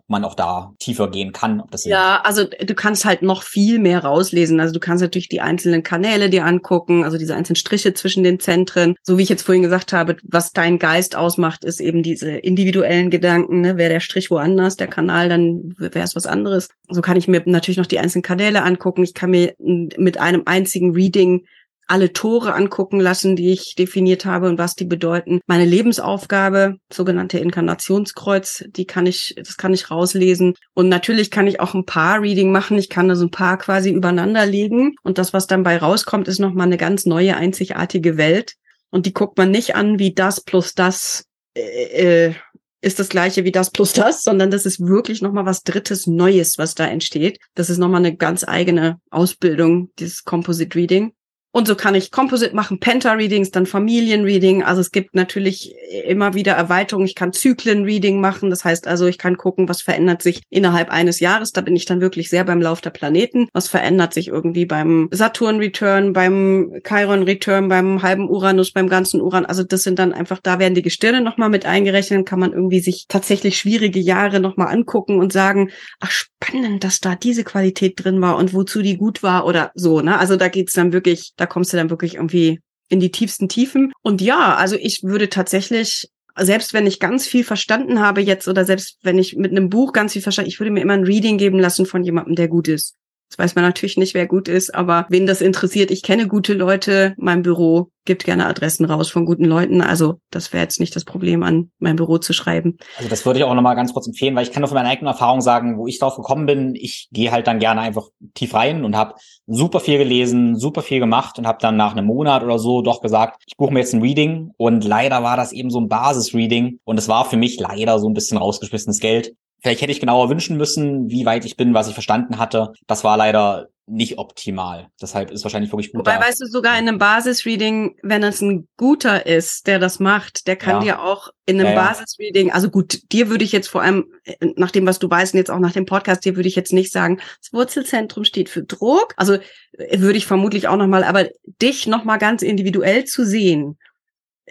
ob man auch da tiefer gehen kann. Ob das ja, also du kannst halt noch viel mehr rauslesen. Also du kannst natürlich die einzelnen Kanäle dir angucken, also diese einzelnen Striche zwischen den Zentren. So wie ich jetzt vorhin gesagt habe, was dein Geist ausmacht, ist eben diese individuellen Gedanken. Ne? Wäre der Strich woanders, der Kanal, dann wäre es was anderes. So kann ich mir natürlich noch die einzelnen Kanäle angucken. Ich kann mir mit einem einzigen Reading alle Tore angucken lassen, die ich definiert habe und was die bedeuten. Meine Lebensaufgabe, sogenannte Inkarnationskreuz, die kann ich, das kann ich rauslesen. Und natürlich kann ich auch ein paar Reading machen. Ich kann da so ein paar quasi übereinander legen. Und das, was dann bei rauskommt, ist nochmal eine ganz neue, einzigartige Welt. Und die guckt man nicht an wie das plus das, äh, äh ist das gleiche wie das plus das, sondern das ist wirklich nochmal was Drittes Neues, was da entsteht. Das ist nochmal eine ganz eigene Ausbildung, dieses Composite Reading. Und so kann ich Composite machen, Penta-Readings, dann Familien-Reading. Also es gibt natürlich immer wieder Erweiterungen. Ich kann Zyklen-Reading machen. Das heißt also, ich kann gucken, was verändert sich innerhalb eines Jahres. Da bin ich dann wirklich sehr beim Lauf der Planeten. Was verändert sich irgendwie beim Saturn-Return, beim Chiron-Return, beim halben Uranus, beim ganzen Uran. Also das sind dann einfach, da werden die Gestirne nochmal mit eingerechnet. Kann man irgendwie sich tatsächlich schwierige Jahre nochmal angucken und sagen, ach spannend, dass da diese Qualität drin war und wozu die gut war oder so. Ne? Also da geht's dann wirklich da kommst du dann wirklich irgendwie in die tiefsten Tiefen. Und ja, also ich würde tatsächlich, selbst wenn ich ganz viel verstanden habe jetzt oder selbst wenn ich mit einem Buch ganz viel verstanden, ich würde mir immer ein Reading geben lassen von jemandem, der gut ist. Das weiß man natürlich nicht, wer gut ist, aber wen das interessiert, ich kenne gute Leute, mein Büro gibt gerne Adressen raus von guten Leuten. Also das wäre jetzt nicht das Problem, an mein Büro zu schreiben. Also das würde ich auch nochmal ganz kurz empfehlen, weil ich kann nur von meiner eigenen Erfahrung sagen, wo ich drauf gekommen bin, ich gehe halt dann gerne einfach tief rein und habe super viel gelesen, super viel gemacht und habe dann nach einem Monat oder so doch gesagt, ich buche mir jetzt ein Reading und leider war das eben so ein Basis-Reading und es war für mich leider so ein bisschen rausgeschmissenes Geld Vielleicht hätte ich genauer wünschen müssen, wie weit ich bin, was ich verstanden hatte. Das war leider nicht optimal. Deshalb ist wahrscheinlich wirklich gut. Wobei, da. weißt du, sogar in einem Basisreading, wenn es ein guter ist, der das macht, der kann ja. dir auch in einem ja, ja. Basisreading, also gut, dir würde ich jetzt vor allem, äh, nach dem, was du weißt und jetzt auch nach dem Podcast, dir würde ich jetzt nicht sagen, das Wurzelzentrum steht für Druck. Also äh, würde ich vermutlich auch nochmal, aber dich nochmal ganz individuell zu sehen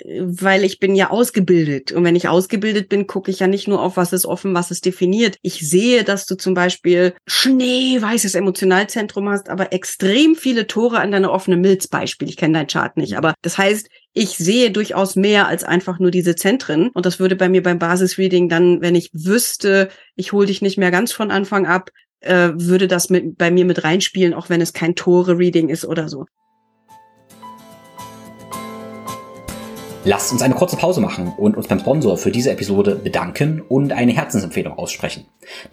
weil ich bin ja ausgebildet. Und wenn ich ausgebildet bin, gucke ich ja nicht nur auf, was ist offen, was ist definiert. Ich sehe, dass du zum Beispiel schneeweißes Emotionalzentrum hast, aber extrem viele Tore an deiner offenen Milz Beispiel. Ich kenne dein Chart nicht, aber das heißt, ich sehe durchaus mehr als einfach nur diese Zentren. Und das würde bei mir beim Basisreading dann, wenn ich wüsste, ich hole dich nicht mehr ganz von Anfang ab, äh, würde das mit, bei mir mit reinspielen, auch wenn es kein Tore-Reading ist oder so. Lasst uns eine kurze Pause machen und uns beim Sponsor für diese Episode bedanken und eine Herzensempfehlung aussprechen.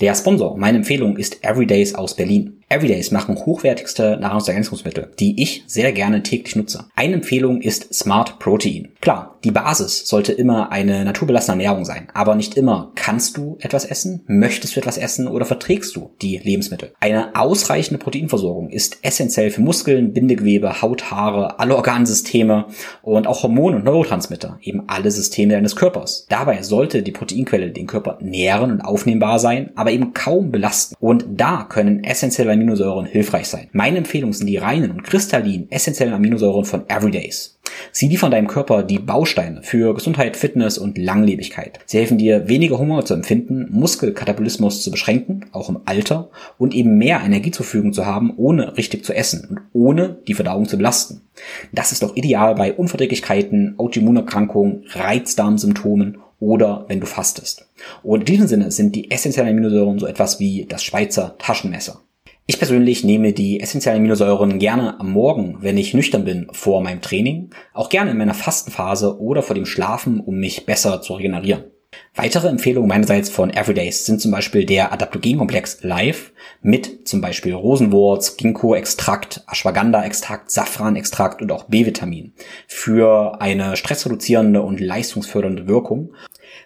Der Sponsor meiner Empfehlung ist Everydays aus Berlin. Everydays machen hochwertigste Nahrungsergänzungsmittel, die ich sehr gerne täglich nutze. Eine Empfehlung ist Smart Protein. Klar, die Basis sollte immer eine naturbelassene Ernährung sein, aber nicht immer kannst du etwas essen, möchtest du etwas essen oder verträgst du die Lebensmittel. Eine ausreichende Proteinversorgung ist essentiell für Muskeln, Bindegewebe, Haut, Haare, alle Organsysteme und auch Hormone und Neurotransmitter, eben alle Systeme deines Körpers. Dabei sollte die Proteinquelle den Körper nähren und aufnehmbar sein, aber eben kaum belasten. Und da können essentielle Aminosäuren hilfreich sein. Meine Empfehlung sind die reinen und kristallinen essentiellen Aminosäuren von Everydays. Sie liefern deinem Körper die Bausteine für Gesundheit, Fitness und Langlebigkeit. Sie helfen dir, weniger Hunger zu empfinden, Muskelkatabolismus zu beschränken, auch im Alter, und eben mehr Energie zur Verfügung zu haben, ohne richtig zu essen und ohne die Verdauung zu belasten. Das ist doch ideal bei Unverträglichkeiten, Autoimmunerkrankungen, Reizdarmsymptomen oder wenn du fastest. Und in diesem Sinne sind die essentiellen Aminosäuren so etwas wie das Schweizer Taschenmesser. Ich persönlich nehme die essentiellen Aminosäuren gerne am Morgen, wenn ich nüchtern bin, vor meinem Training, auch gerne in meiner Fastenphase oder vor dem Schlafen, um mich besser zu regenerieren. Weitere Empfehlungen meinerseits von Everydays sind zum Beispiel der Adaptogenkomplex Live mit zum Beispiel Rosenwurz, Ginkgo-Extrakt, Ashwagandha-Extrakt, Safran-Extrakt und auch B-Vitamin für eine stressreduzierende und leistungsfördernde Wirkung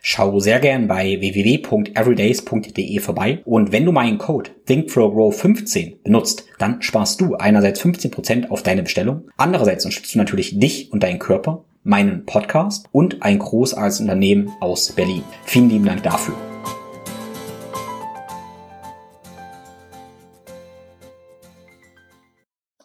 Schau sehr gern bei www.everydays.de vorbei und wenn du meinen Code ThinkFlowGrow15 benutzt, dann sparst du einerseits 15% auf deine Bestellung, andererseits unterstützt du natürlich dich und deinen Körper, meinen Podcast und ein großartiges Unternehmen aus Berlin. Vielen lieben Dank dafür.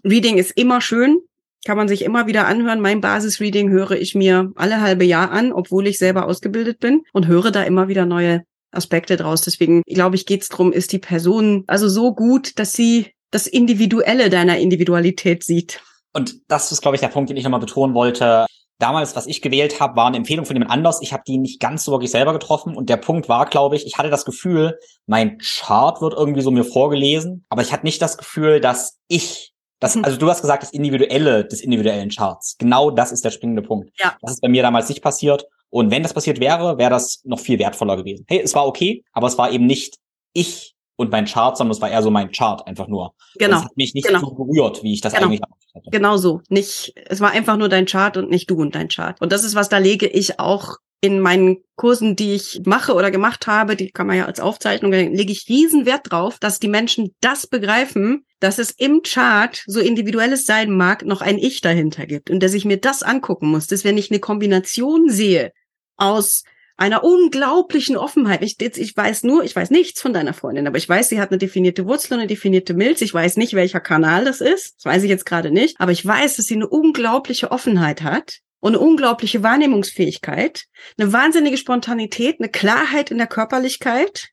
Reading ist immer schön kann man sich immer wieder anhören. Mein Basisreading höre ich mir alle halbe Jahr an, obwohl ich selber ausgebildet bin und höre da immer wieder neue Aspekte draus. Deswegen glaube ich, geht es darum, ist die Person also so gut, dass sie das Individuelle deiner Individualität sieht. Und das ist, glaube ich, der Punkt, den ich nochmal betonen wollte. Damals, was ich gewählt habe, war eine Empfehlung von jemand anders. Ich habe die nicht ganz so wirklich selber getroffen. Und der Punkt war, glaube ich, ich hatte das Gefühl, mein Chart wird irgendwie so mir vorgelesen, aber ich hatte nicht das Gefühl, dass ich das, mhm. also du hast gesagt, das Individuelle des individuellen Charts. Genau das ist der springende Punkt. Ja. Das ist bei mir damals nicht passiert. Und wenn das passiert wäre, wäre das noch viel wertvoller gewesen. Hey, es war okay, aber es war eben nicht ich und mein Chart, sondern es war eher so mein Chart einfach nur. Genau. Und es hat mich nicht genau. so berührt, wie ich das genau. eigentlich hatte. Genau so. Nicht, es war einfach nur dein Chart und nicht du und dein Chart. Und das ist was, da lege ich auch in meinen Kursen, die ich mache oder gemacht habe, die kann man ja als Aufzeichnung, lege ich riesen Wert drauf, dass die Menschen das begreifen, dass es im Chart, so individuelles sein mag, noch ein Ich dahinter gibt und dass ich mir das angucken muss, dass wenn ich eine Kombination sehe aus einer unglaublichen Offenheit. Ich, ich weiß nur, ich weiß nichts von deiner Freundin, aber ich weiß, sie hat eine definierte Wurzel und eine definierte Milz. Ich weiß nicht, welcher Kanal das ist. Das weiß ich jetzt gerade nicht. Aber ich weiß, dass sie eine unglaubliche Offenheit hat und eine unglaubliche Wahrnehmungsfähigkeit, eine wahnsinnige Spontanität, eine Klarheit in der Körperlichkeit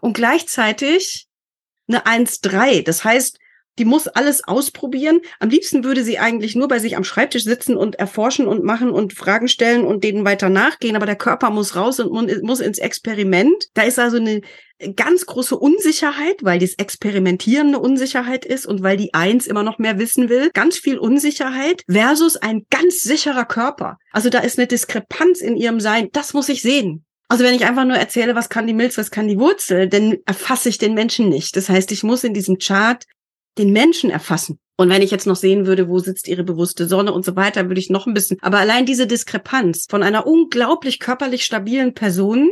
und gleichzeitig eine 1-3. Das heißt, die muss alles ausprobieren. Am liebsten würde sie eigentlich nur bei sich am Schreibtisch sitzen und erforschen und machen und Fragen stellen und denen weiter nachgehen. Aber der Körper muss raus und muss ins Experiment. Da ist also eine ganz große Unsicherheit, weil das Experimentieren eine Unsicherheit ist und weil die Eins immer noch mehr wissen will. Ganz viel Unsicherheit versus ein ganz sicherer Körper. Also da ist eine Diskrepanz in ihrem Sein. Das muss ich sehen. Also wenn ich einfach nur erzähle, was kann die Milz, was kann die Wurzel, dann erfasse ich den Menschen nicht. Das heißt, ich muss in diesem Chart den Menschen erfassen. Und wenn ich jetzt noch sehen würde, wo sitzt ihre bewusste Sonne und so weiter, würde ich noch ein bisschen. Aber allein diese Diskrepanz von einer unglaublich körperlich stabilen Person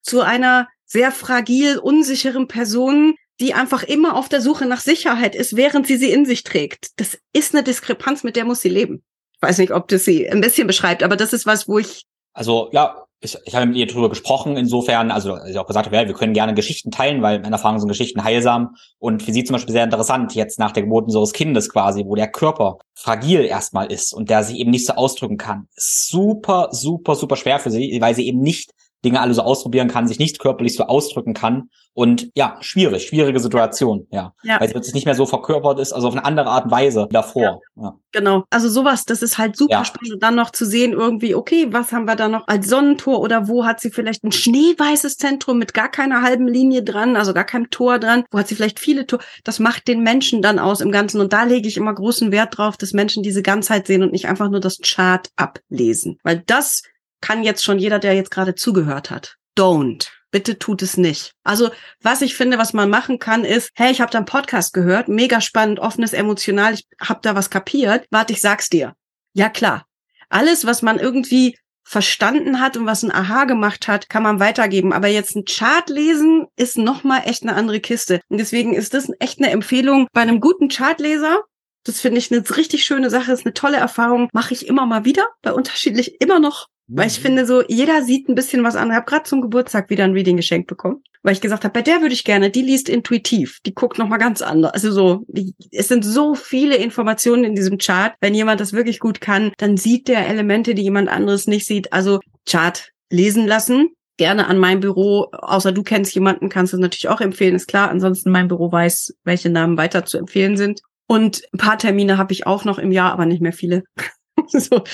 zu einer sehr fragil, unsicheren Person, die einfach immer auf der Suche nach Sicherheit ist, während sie sie in sich trägt. Das ist eine Diskrepanz, mit der muss sie leben. Ich weiß nicht, ob das sie ein bisschen beschreibt, aber das ist was, wo ich. Also ja, ich, ich habe mit ihr darüber gesprochen, insofern, also sie auch gesagt, ja, wir können gerne Geschichten teilen, weil in Erfahrung sind Geschichten heilsam. Und für sie zum Beispiel sehr interessant, jetzt nach der Geburt unseres Kindes quasi, wo der Körper fragil erstmal ist und der sich eben nicht so ausdrücken kann. Super, super, super schwer für sie, weil sie eben nicht Dinge alle so ausprobieren kann, sich nicht körperlich so ausdrücken kann. Und ja, schwierig, schwierige Situation, ja. ja. Weil es nicht mehr so verkörpert ist, also auf eine andere Art und Weise davor. Ja. ja. Genau. Also sowas, das ist halt super ja. spannend. dann noch zu sehen, irgendwie, okay, was haben wir da noch als Sonnentor oder wo hat sie vielleicht ein schneeweißes Zentrum mit gar keiner halben Linie dran, also gar keinem Tor dran, wo hat sie vielleicht viele Tor. Das macht den Menschen dann aus im Ganzen. Und da lege ich immer großen Wert drauf, dass Menschen diese Ganzheit sehen und nicht einfach nur das Chart ablesen. Weil das kann jetzt schon jeder, der jetzt gerade zugehört hat. Don't. Bitte tut es nicht. Also, was ich finde, was man machen kann, ist, hey, ich habe da einen Podcast gehört, mega spannend, offenes, emotional, ich habe da was kapiert. Warte, ich sag's dir. Ja, klar. Alles, was man irgendwie verstanden hat und was ein Aha gemacht hat, kann man weitergeben. Aber jetzt ein Chart lesen ist nochmal echt eine andere Kiste. Und deswegen ist das echt eine Empfehlung bei einem guten Chartleser. Das finde ich eine richtig schöne Sache, ist eine tolle Erfahrung. Mache ich immer mal wieder, bei unterschiedlich immer noch weil ich finde so, jeder sieht ein bisschen was an. Ich habe gerade zum Geburtstag wieder ein Reading geschenkt bekommen, weil ich gesagt habe, bei der würde ich gerne, die liest intuitiv, die guckt noch mal ganz anders. Also so, die, es sind so viele Informationen in diesem Chart. Wenn jemand das wirklich gut kann, dann sieht der Elemente, die jemand anderes nicht sieht. Also Chart lesen lassen, gerne an mein Büro, außer du kennst jemanden, kannst du natürlich auch empfehlen, ist klar. Ansonsten mein Büro weiß, welche Namen weiter zu empfehlen sind. Und ein paar Termine habe ich auch noch im Jahr, aber nicht mehr viele. so.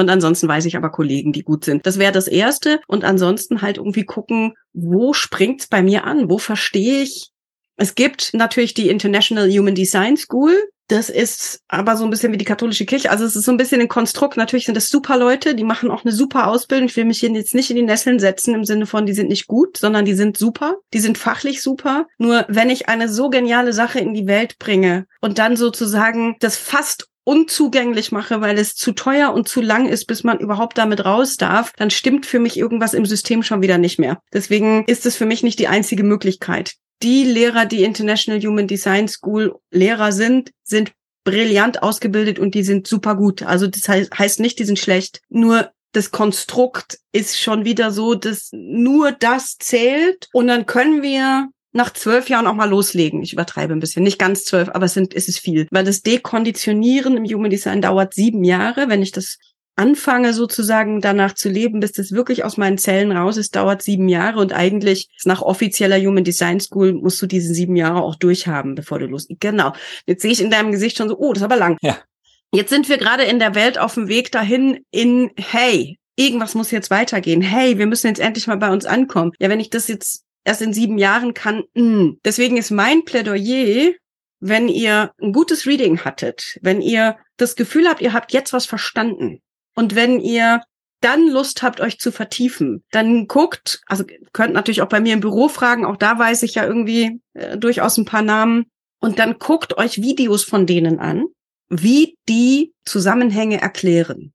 Und ansonsten weiß ich aber Kollegen, die gut sind. Das wäre das Erste. Und ansonsten halt irgendwie gucken, wo springt's bei mir an? Wo verstehe ich? Es gibt natürlich die International Human Design School. Das ist aber so ein bisschen wie die katholische Kirche. Also es ist so ein bisschen ein Konstrukt. Natürlich sind das super Leute, die machen auch eine super Ausbildung. Ich will mich hier jetzt nicht in die Nesseln setzen im Sinne von, die sind nicht gut, sondern die sind super. Die sind fachlich super. Nur wenn ich eine so geniale Sache in die Welt bringe und dann sozusagen das fast unzugänglich mache, weil es zu teuer und zu lang ist, bis man überhaupt damit raus darf, dann stimmt für mich irgendwas im System schon wieder nicht mehr. Deswegen ist es für mich nicht die einzige Möglichkeit. Die Lehrer, die International Human Design School Lehrer sind, sind brillant ausgebildet und die sind super gut. Also das heißt nicht, die sind schlecht. Nur das Konstrukt ist schon wieder so, dass nur das zählt und dann können wir nach zwölf Jahren auch mal loslegen. Ich übertreibe ein bisschen, nicht ganz zwölf, aber es sind, es ist viel. Weil das Dekonditionieren im Human Design dauert sieben Jahre. Wenn ich das anfange sozusagen danach zu leben, bis das wirklich aus meinen Zellen raus ist, dauert sieben Jahre und eigentlich nach offizieller Human Design School musst du diese sieben Jahre auch durchhaben, bevor du losgehst. Genau. Jetzt sehe ich in deinem Gesicht schon so, oh, das ist aber lang. Ja. Jetzt sind wir gerade in der Welt auf dem Weg dahin in, hey, irgendwas muss jetzt weitergehen. Hey, wir müssen jetzt endlich mal bei uns ankommen. Ja, wenn ich das jetzt erst in sieben Jahren kann. Mh. Hm. Deswegen ist mein Plädoyer, wenn ihr ein gutes Reading hattet, wenn ihr das Gefühl habt, ihr habt jetzt was verstanden und wenn ihr dann Lust habt, euch zu vertiefen, dann guckt, also könnt natürlich auch bei mir im Büro fragen, auch da weiß ich ja irgendwie äh, durchaus ein paar Namen, und dann guckt euch Videos von denen an, wie die Zusammenhänge erklären.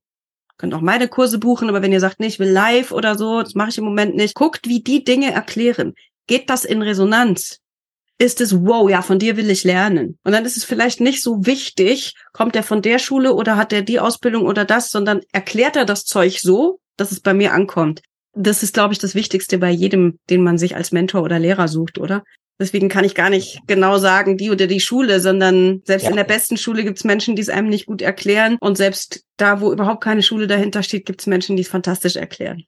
Könnt auch meine Kurse buchen, aber wenn ihr sagt, nee, ich will live oder so, das mache ich im Moment nicht. Guckt, wie die Dinge erklären. Geht das in Resonanz? Ist es, wow, ja, von dir will ich lernen. Und dann ist es vielleicht nicht so wichtig, kommt er von der Schule oder hat er die Ausbildung oder das, sondern erklärt er das Zeug so, dass es bei mir ankommt. Das ist, glaube ich, das Wichtigste bei jedem, den man sich als Mentor oder Lehrer sucht, oder? Deswegen kann ich gar nicht genau sagen, die oder die Schule, sondern selbst ja. in der besten Schule gibt es Menschen, die es einem nicht gut erklären. Und selbst da, wo überhaupt keine Schule dahinter steht, gibt es Menschen, die es fantastisch erklären.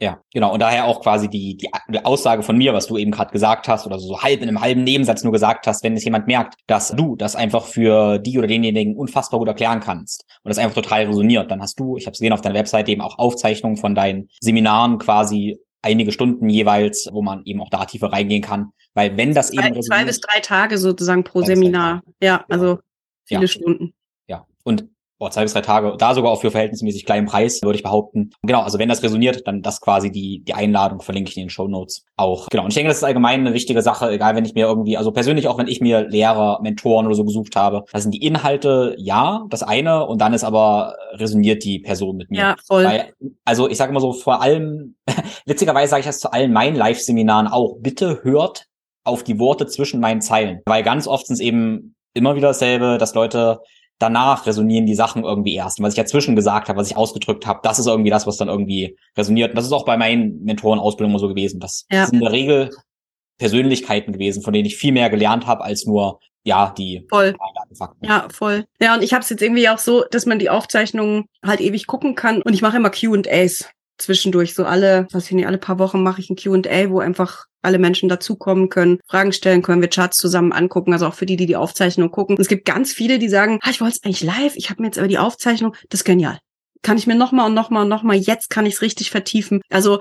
Ja, genau. Und daher auch quasi die, die, Aussage von mir, was du eben gerade gesagt hast, oder so halb in einem halben Nebensatz nur gesagt hast, wenn es jemand merkt, dass du das einfach für die oder denjenigen unfassbar gut erklären kannst und das einfach total resoniert, dann hast du, ich habe es gesehen auf deiner Webseite eben auch Aufzeichnungen von deinen Seminaren quasi einige Stunden jeweils, wo man eben auch da tiefer reingehen kann. Weil wenn das zwei, eben zwei bis drei Tage sozusagen pro Seminar. Ja, ja, also viele ja. Stunden. Ja. Und oh, zwei bis drei Tage, da sogar auch für verhältnismäßig kleinen Preis, würde ich behaupten. Genau, also wenn das resoniert, dann das quasi die, die Einladung verlinke ich in den Show Notes auch. Genau, und ich denke, das ist allgemein eine wichtige Sache, egal wenn ich mir irgendwie, also persönlich auch wenn ich mir Lehrer, Mentoren oder so gesucht habe, das sind die Inhalte, ja, das eine, und dann ist aber resoniert die Person mit mir. Ja, voll. Weil, also ich sage immer so, vor allem, witzigerweise sage ich das zu allen meinen Live-Seminaren auch, bitte hört auf die Worte zwischen meinen Zeilen. Weil ganz oft sind es eben immer wieder dasselbe, dass Leute danach resonieren die Sachen irgendwie erst. Und was ich dazwischen gesagt habe, was ich ausgedrückt habe, das ist irgendwie das, was dann irgendwie resoniert. Und das ist auch bei meinen Mentorenausbildungen so gewesen. Das ja. sind in der Regel Persönlichkeiten gewesen, von denen ich viel mehr gelernt habe als nur ja die voll. Fakten. Ja, voll. Ja, und ich habe es jetzt irgendwie auch so, dass man die Aufzeichnungen halt ewig gucken kann. Und ich mache immer Q&As zwischendurch. So alle, was ich nicht, alle paar Wochen mache ich ein Q&A, wo einfach alle Menschen dazukommen können, Fragen stellen können, wir Charts zusammen angucken, also auch für die, die die Aufzeichnung gucken. Und es gibt ganz viele, die sagen, ah, ich wollte es eigentlich live, ich habe mir jetzt aber die Aufzeichnung, das ist genial. Kann ich mir nochmal und nochmal und nochmal, jetzt kann ich es richtig vertiefen. Also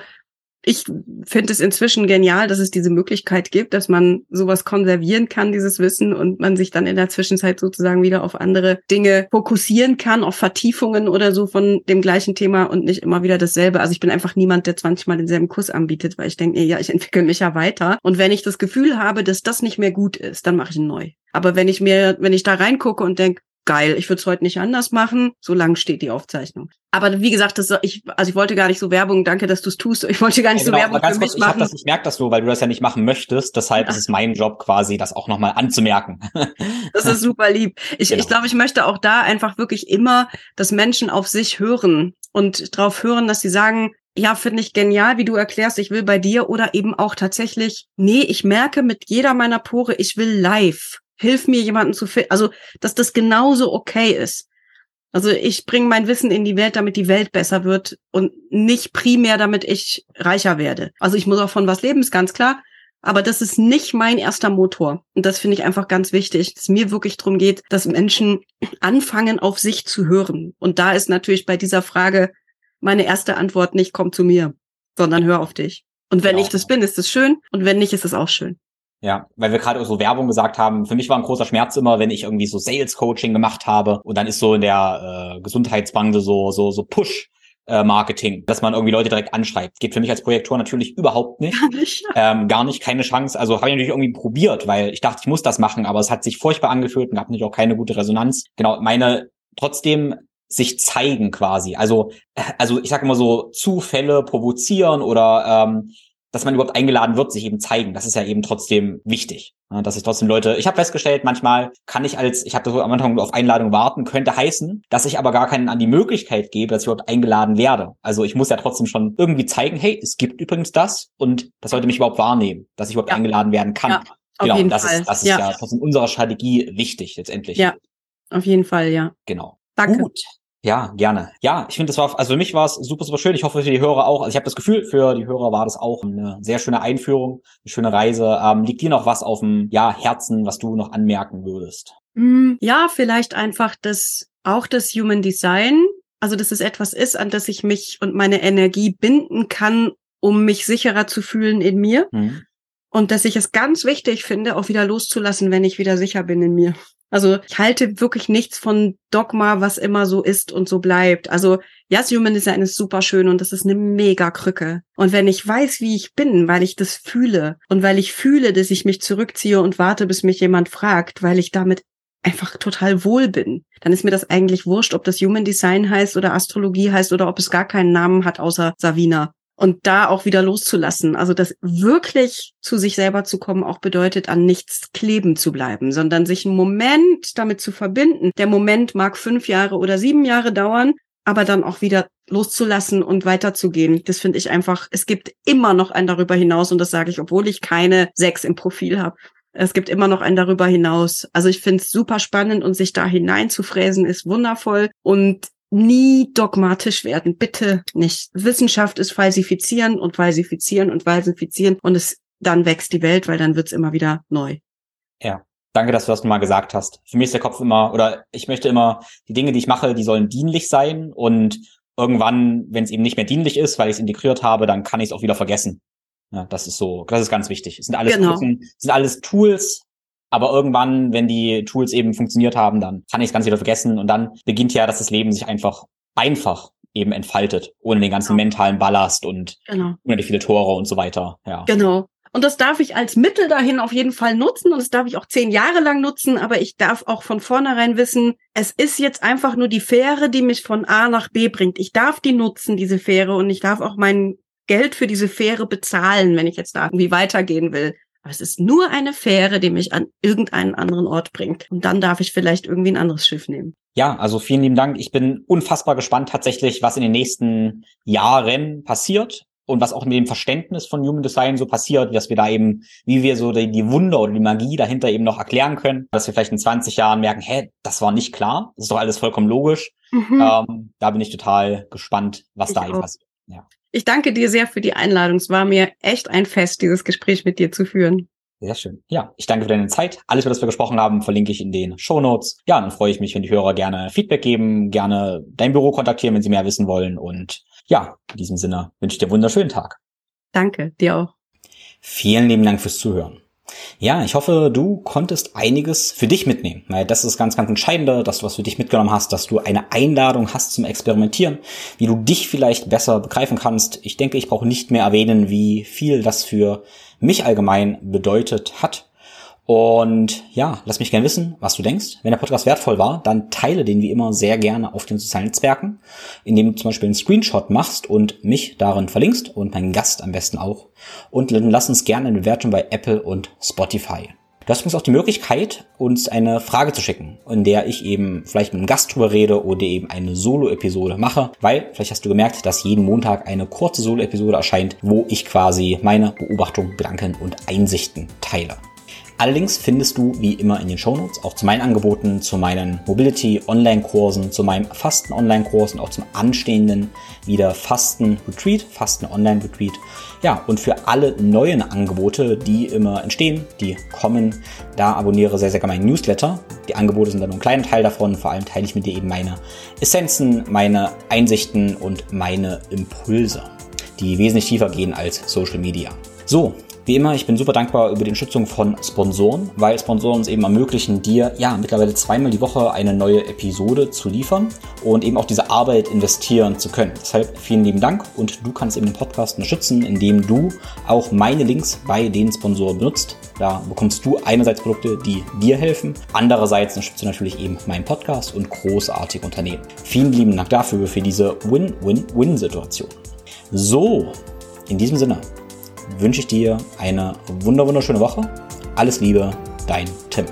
ich finde es inzwischen genial, dass es diese Möglichkeit gibt, dass man sowas konservieren kann, dieses Wissen, und man sich dann in der Zwischenzeit sozusagen wieder auf andere Dinge fokussieren kann, auf Vertiefungen oder so von dem gleichen Thema und nicht immer wieder dasselbe. Also ich bin einfach niemand, der 20 Mal denselben Kurs anbietet, weil ich denke, ja, ich entwickle mich ja weiter. Und wenn ich das Gefühl habe, dass das nicht mehr gut ist, dann mache ich ihn neu. Aber wenn ich mir, wenn ich da reingucke und denke, geil, ich würde es heute nicht anders machen, solange steht die Aufzeichnung. Aber wie gesagt, das, ich, also ich wollte gar nicht so Werbung, danke, dass du es tust. Ich wollte gar nicht ja, genau, so Werbung ganz für kurz, mich machen. Ich, das, ich merke das so, weil du das ja nicht machen möchtest. Deshalb ja. ist es mein Job quasi, das auch nochmal anzumerken. das ist super lieb. Ich, genau. ich glaube, ich möchte auch da einfach wirklich immer, dass Menschen auf sich hören und darauf hören, dass sie sagen, ja, finde ich genial, wie du erklärst, ich will bei dir oder eben auch tatsächlich, nee, ich merke mit jeder meiner Pore, ich will live hilf mir jemanden zu finden. Also, dass das genauso okay ist. Also ich bringe mein Wissen in die Welt, damit die Welt besser wird und nicht primär, damit ich reicher werde. Also ich muss auch von was leben, ist ganz klar. Aber das ist nicht mein erster Motor. Und das finde ich einfach ganz wichtig, dass mir wirklich darum geht, dass Menschen anfangen, auf sich zu hören. Und da ist natürlich bei dieser Frage meine erste Antwort nicht, komm zu mir, sondern hör auf dich. Und wenn ja. ich das bin, ist es schön. Und wenn nicht, ist es auch schön. Ja, weil wir gerade so Werbung gesagt haben. Für mich war ein großer Schmerz immer, wenn ich irgendwie so Sales Coaching gemacht habe und dann ist so in der äh, Gesundheitsbranche so so so Push äh, Marketing, dass man irgendwie Leute direkt anschreibt. Geht für mich als Projektor natürlich überhaupt nicht. Gar nicht. Ähm, gar nicht, keine Chance. Also habe ich natürlich irgendwie probiert, weil ich dachte, ich muss das machen, aber es hat sich furchtbar angefühlt und gab natürlich auch keine gute Resonanz. Genau, meine trotzdem sich zeigen quasi. Also, äh, also ich sage immer so, Zufälle provozieren oder ähm, dass man überhaupt eingeladen wird, sich eben zeigen. Das ist ja eben trotzdem wichtig. Dass ich trotzdem Leute, ich habe festgestellt, manchmal kann ich als, ich habe so am Anfang auf Einladung warten, könnte heißen, dass ich aber gar keinen an die Möglichkeit gebe, dass ich überhaupt eingeladen werde. Also ich muss ja trotzdem schon irgendwie zeigen, hey, es gibt übrigens das und das sollte mich überhaupt wahrnehmen, dass ich überhaupt ja. eingeladen werden kann. Ja, genau, das Fall. ist, das ist ja. ja trotzdem unserer Strategie wichtig letztendlich. Ja, auf jeden Fall, ja. Genau. Danke. Gut. Ja, gerne. Ja, ich finde, das war, also für mich war es super, super schön. Ich hoffe für die Hörer auch. Also ich habe das Gefühl, für die Hörer war das auch eine sehr schöne Einführung, eine schöne Reise. Ähm, liegt dir noch was auf dem ja, Herzen, was du noch anmerken würdest? Mm, ja, vielleicht einfach das, auch das Human Design. Also, dass es etwas ist, an das ich mich und meine Energie binden kann, um mich sicherer zu fühlen in mir. Mhm. Und dass ich es ganz wichtig finde, auch wieder loszulassen, wenn ich wieder sicher bin in mir. Also ich halte wirklich nichts von Dogma, was immer so ist und so bleibt. Also yes, Human Design ist super schön und das ist eine mega Krücke. Und wenn ich weiß, wie ich bin, weil ich das fühle und weil ich fühle, dass ich mich zurückziehe und warte, bis mich jemand fragt, weil ich damit einfach total wohl bin, dann ist mir das eigentlich wurscht, ob das Human Design heißt oder Astrologie heißt oder ob es gar keinen Namen hat außer Savina und da auch wieder loszulassen. Also das wirklich zu sich selber zu kommen, auch bedeutet, an nichts kleben zu bleiben, sondern sich einen Moment damit zu verbinden. Der Moment mag fünf Jahre oder sieben Jahre dauern, aber dann auch wieder loszulassen und weiterzugehen. Das finde ich einfach, es gibt immer noch ein darüber hinaus und das sage ich, obwohl ich keine sechs im Profil habe. Es gibt immer noch ein darüber hinaus. Also ich finde es super spannend und sich da hineinzufräsen ist wundervoll. Und nie dogmatisch werden. Bitte nicht. Wissenschaft ist falsifizieren und falsifizieren und falsifizieren und es dann wächst die Welt, weil dann wird's immer wieder neu. Ja. Danke, dass du das mal gesagt hast. Für mich ist der Kopf immer, oder ich möchte immer, die Dinge, die ich mache, die sollen dienlich sein und irgendwann, wenn es eben nicht mehr dienlich ist, weil ich es integriert habe, dann kann ich es auch wieder vergessen. Ja, das ist so, das ist ganz wichtig. Es sind alles, genau. Kuchen, sind alles Tools, Aber irgendwann, wenn die Tools eben funktioniert haben, dann kann ich es ganz wieder vergessen und dann beginnt ja, dass das Leben sich einfach einfach eben entfaltet, ohne den ganzen genau. mentalen Ballast und genau. ohne die viele Tore und so weiter. Ja. Genau. Und das darf ich als Mittel dahin auf jeden Fall nutzen und das darf ich auch zehn Jahre lang nutzen, aber ich darf auch von vornherein wissen, es ist jetzt einfach nur die Fähre, die mich von A nach B bringt. Ich darf die nutzen, diese Fähre, und ich darf auch mein Geld für diese Fähre bezahlen, wenn ich jetzt da irgendwie weitergehen will. Aber es ist nur eine Fähre, die mich an irgendeinen anderen Ort bringt. Und dann darf ich vielleicht irgendwie ein anderes Schiff nehmen. Ja, also vielen lieben Dank. Ich bin unfassbar gespannt tatsächlich, was in den nächsten Jahren passiert und was auch mit dem Verständnis von Human Design so passiert, dass wir da eben, wie wir so die, die, Wunder oder die Magie dahinter eben noch erklären können, dass wir vielleicht in 20 Jahren merken, hä, das war nicht klar, das ist doch alles vollkommen logisch. Mhm. Ähm, da bin ich total gespannt, was ich da eben passiert. Ja. Ich danke dir sehr für die Einladung. Es war mir echt ein Fest, dieses Gespräch mit dir zu führen. Sehr schön. Ja, ich danke für deine Zeit. Alles, über das wir gesprochen haben, verlinke ich in den Show Notes. Ja, dann freue ich mich, wenn die Hörer gerne Feedback geben, gerne dein Büro kontaktieren, wenn sie mehr wissen wollen. Und ja, in diesem Sinne wünsche ich dir einen wunderschönen Tag. Danke, dir auch. Vielen lieben Dank fürs Zuhören. Ja, ich hoffe, du konntest einiges für dich mitnehmen, weil das ist ganz, ganz entscheidender, dass du was für dich mitgenommen hast, dass du eine Einladung hast zum Experimentieren, wie du dich vielleicht besser begreifen kannst. Ich denke, ich brauche nicht mehr erwähnen, wie viel das für mich allgemein bedeutet hat. Und ja, lass mich gerne wissen, was du denkst. Wenn der Podcast wertvoll war, dann teile den wie immer sehr gerne auf den sozialen Netzwerken, indem du zum Beispiel einen Screenshot machst und mich darin verlinkst und meinen Gast am besten auch. Und dann lass uns gerne eine Bewertung bei Apple und Spotify. Du hast übrigens auch die Möglichkeit, uns eine Frage zu schicken, in der ich eben vielleicht mit einem Gast drüber rede oder eben eine Solo-Episode mache, weil vielleicht hast du gemerkt, dass jeden Montag eine kurze Solo-Episode erscheint, wo ich quasi meine Beobachtungen, Gedanken und Einsichten teile. Allerdings findest du wie immer in den Shownotes auch zu meinen Angeboten, zu meinen Mobility Online-Kursen, zu meinem Fasten Online-Kurs und auch zum anstehenden wieder Fasten Retreat, Fasten Online Retreat. Ja, und für alle neuen Angebote, die immer entstehen, die kommen, da abonniere sehr, sehr gerne meinen Newsletter. Die Angebote sind dann nur ein kleiner Teil davon. Vor allem teile ich mit dir eben meine Essenzen, meine Einsichten und meine Impulse, die wesentlich tiefer gehen als Social Media. So, wie immer, ich bin super dankbar über die Unterstützung von Sponsoren, weil Sponsoren uns eben ermöglichen, dir ja mittlerweile zweimal die Woche eine neue Episode zu liefern und eben auch diese Arbeit investieren zu können. Deshalb vielen lieben Dank und du kannst eben den Podcast unterstützen, indem du auch meine Links bei den Sponsoren benutzt. Da bekommst du einerseits Produkte, die dir helfen, andererseits unterstützt du natürlich eben meinen Podcast und großartige Unternehmen. Vielen lieben Dank dafür, für diese Win-Win-Win-Situation. So, in diesem Sinne, wünsche ich dir eine wunderschöne Woche. Alles Liebe, dein Tim.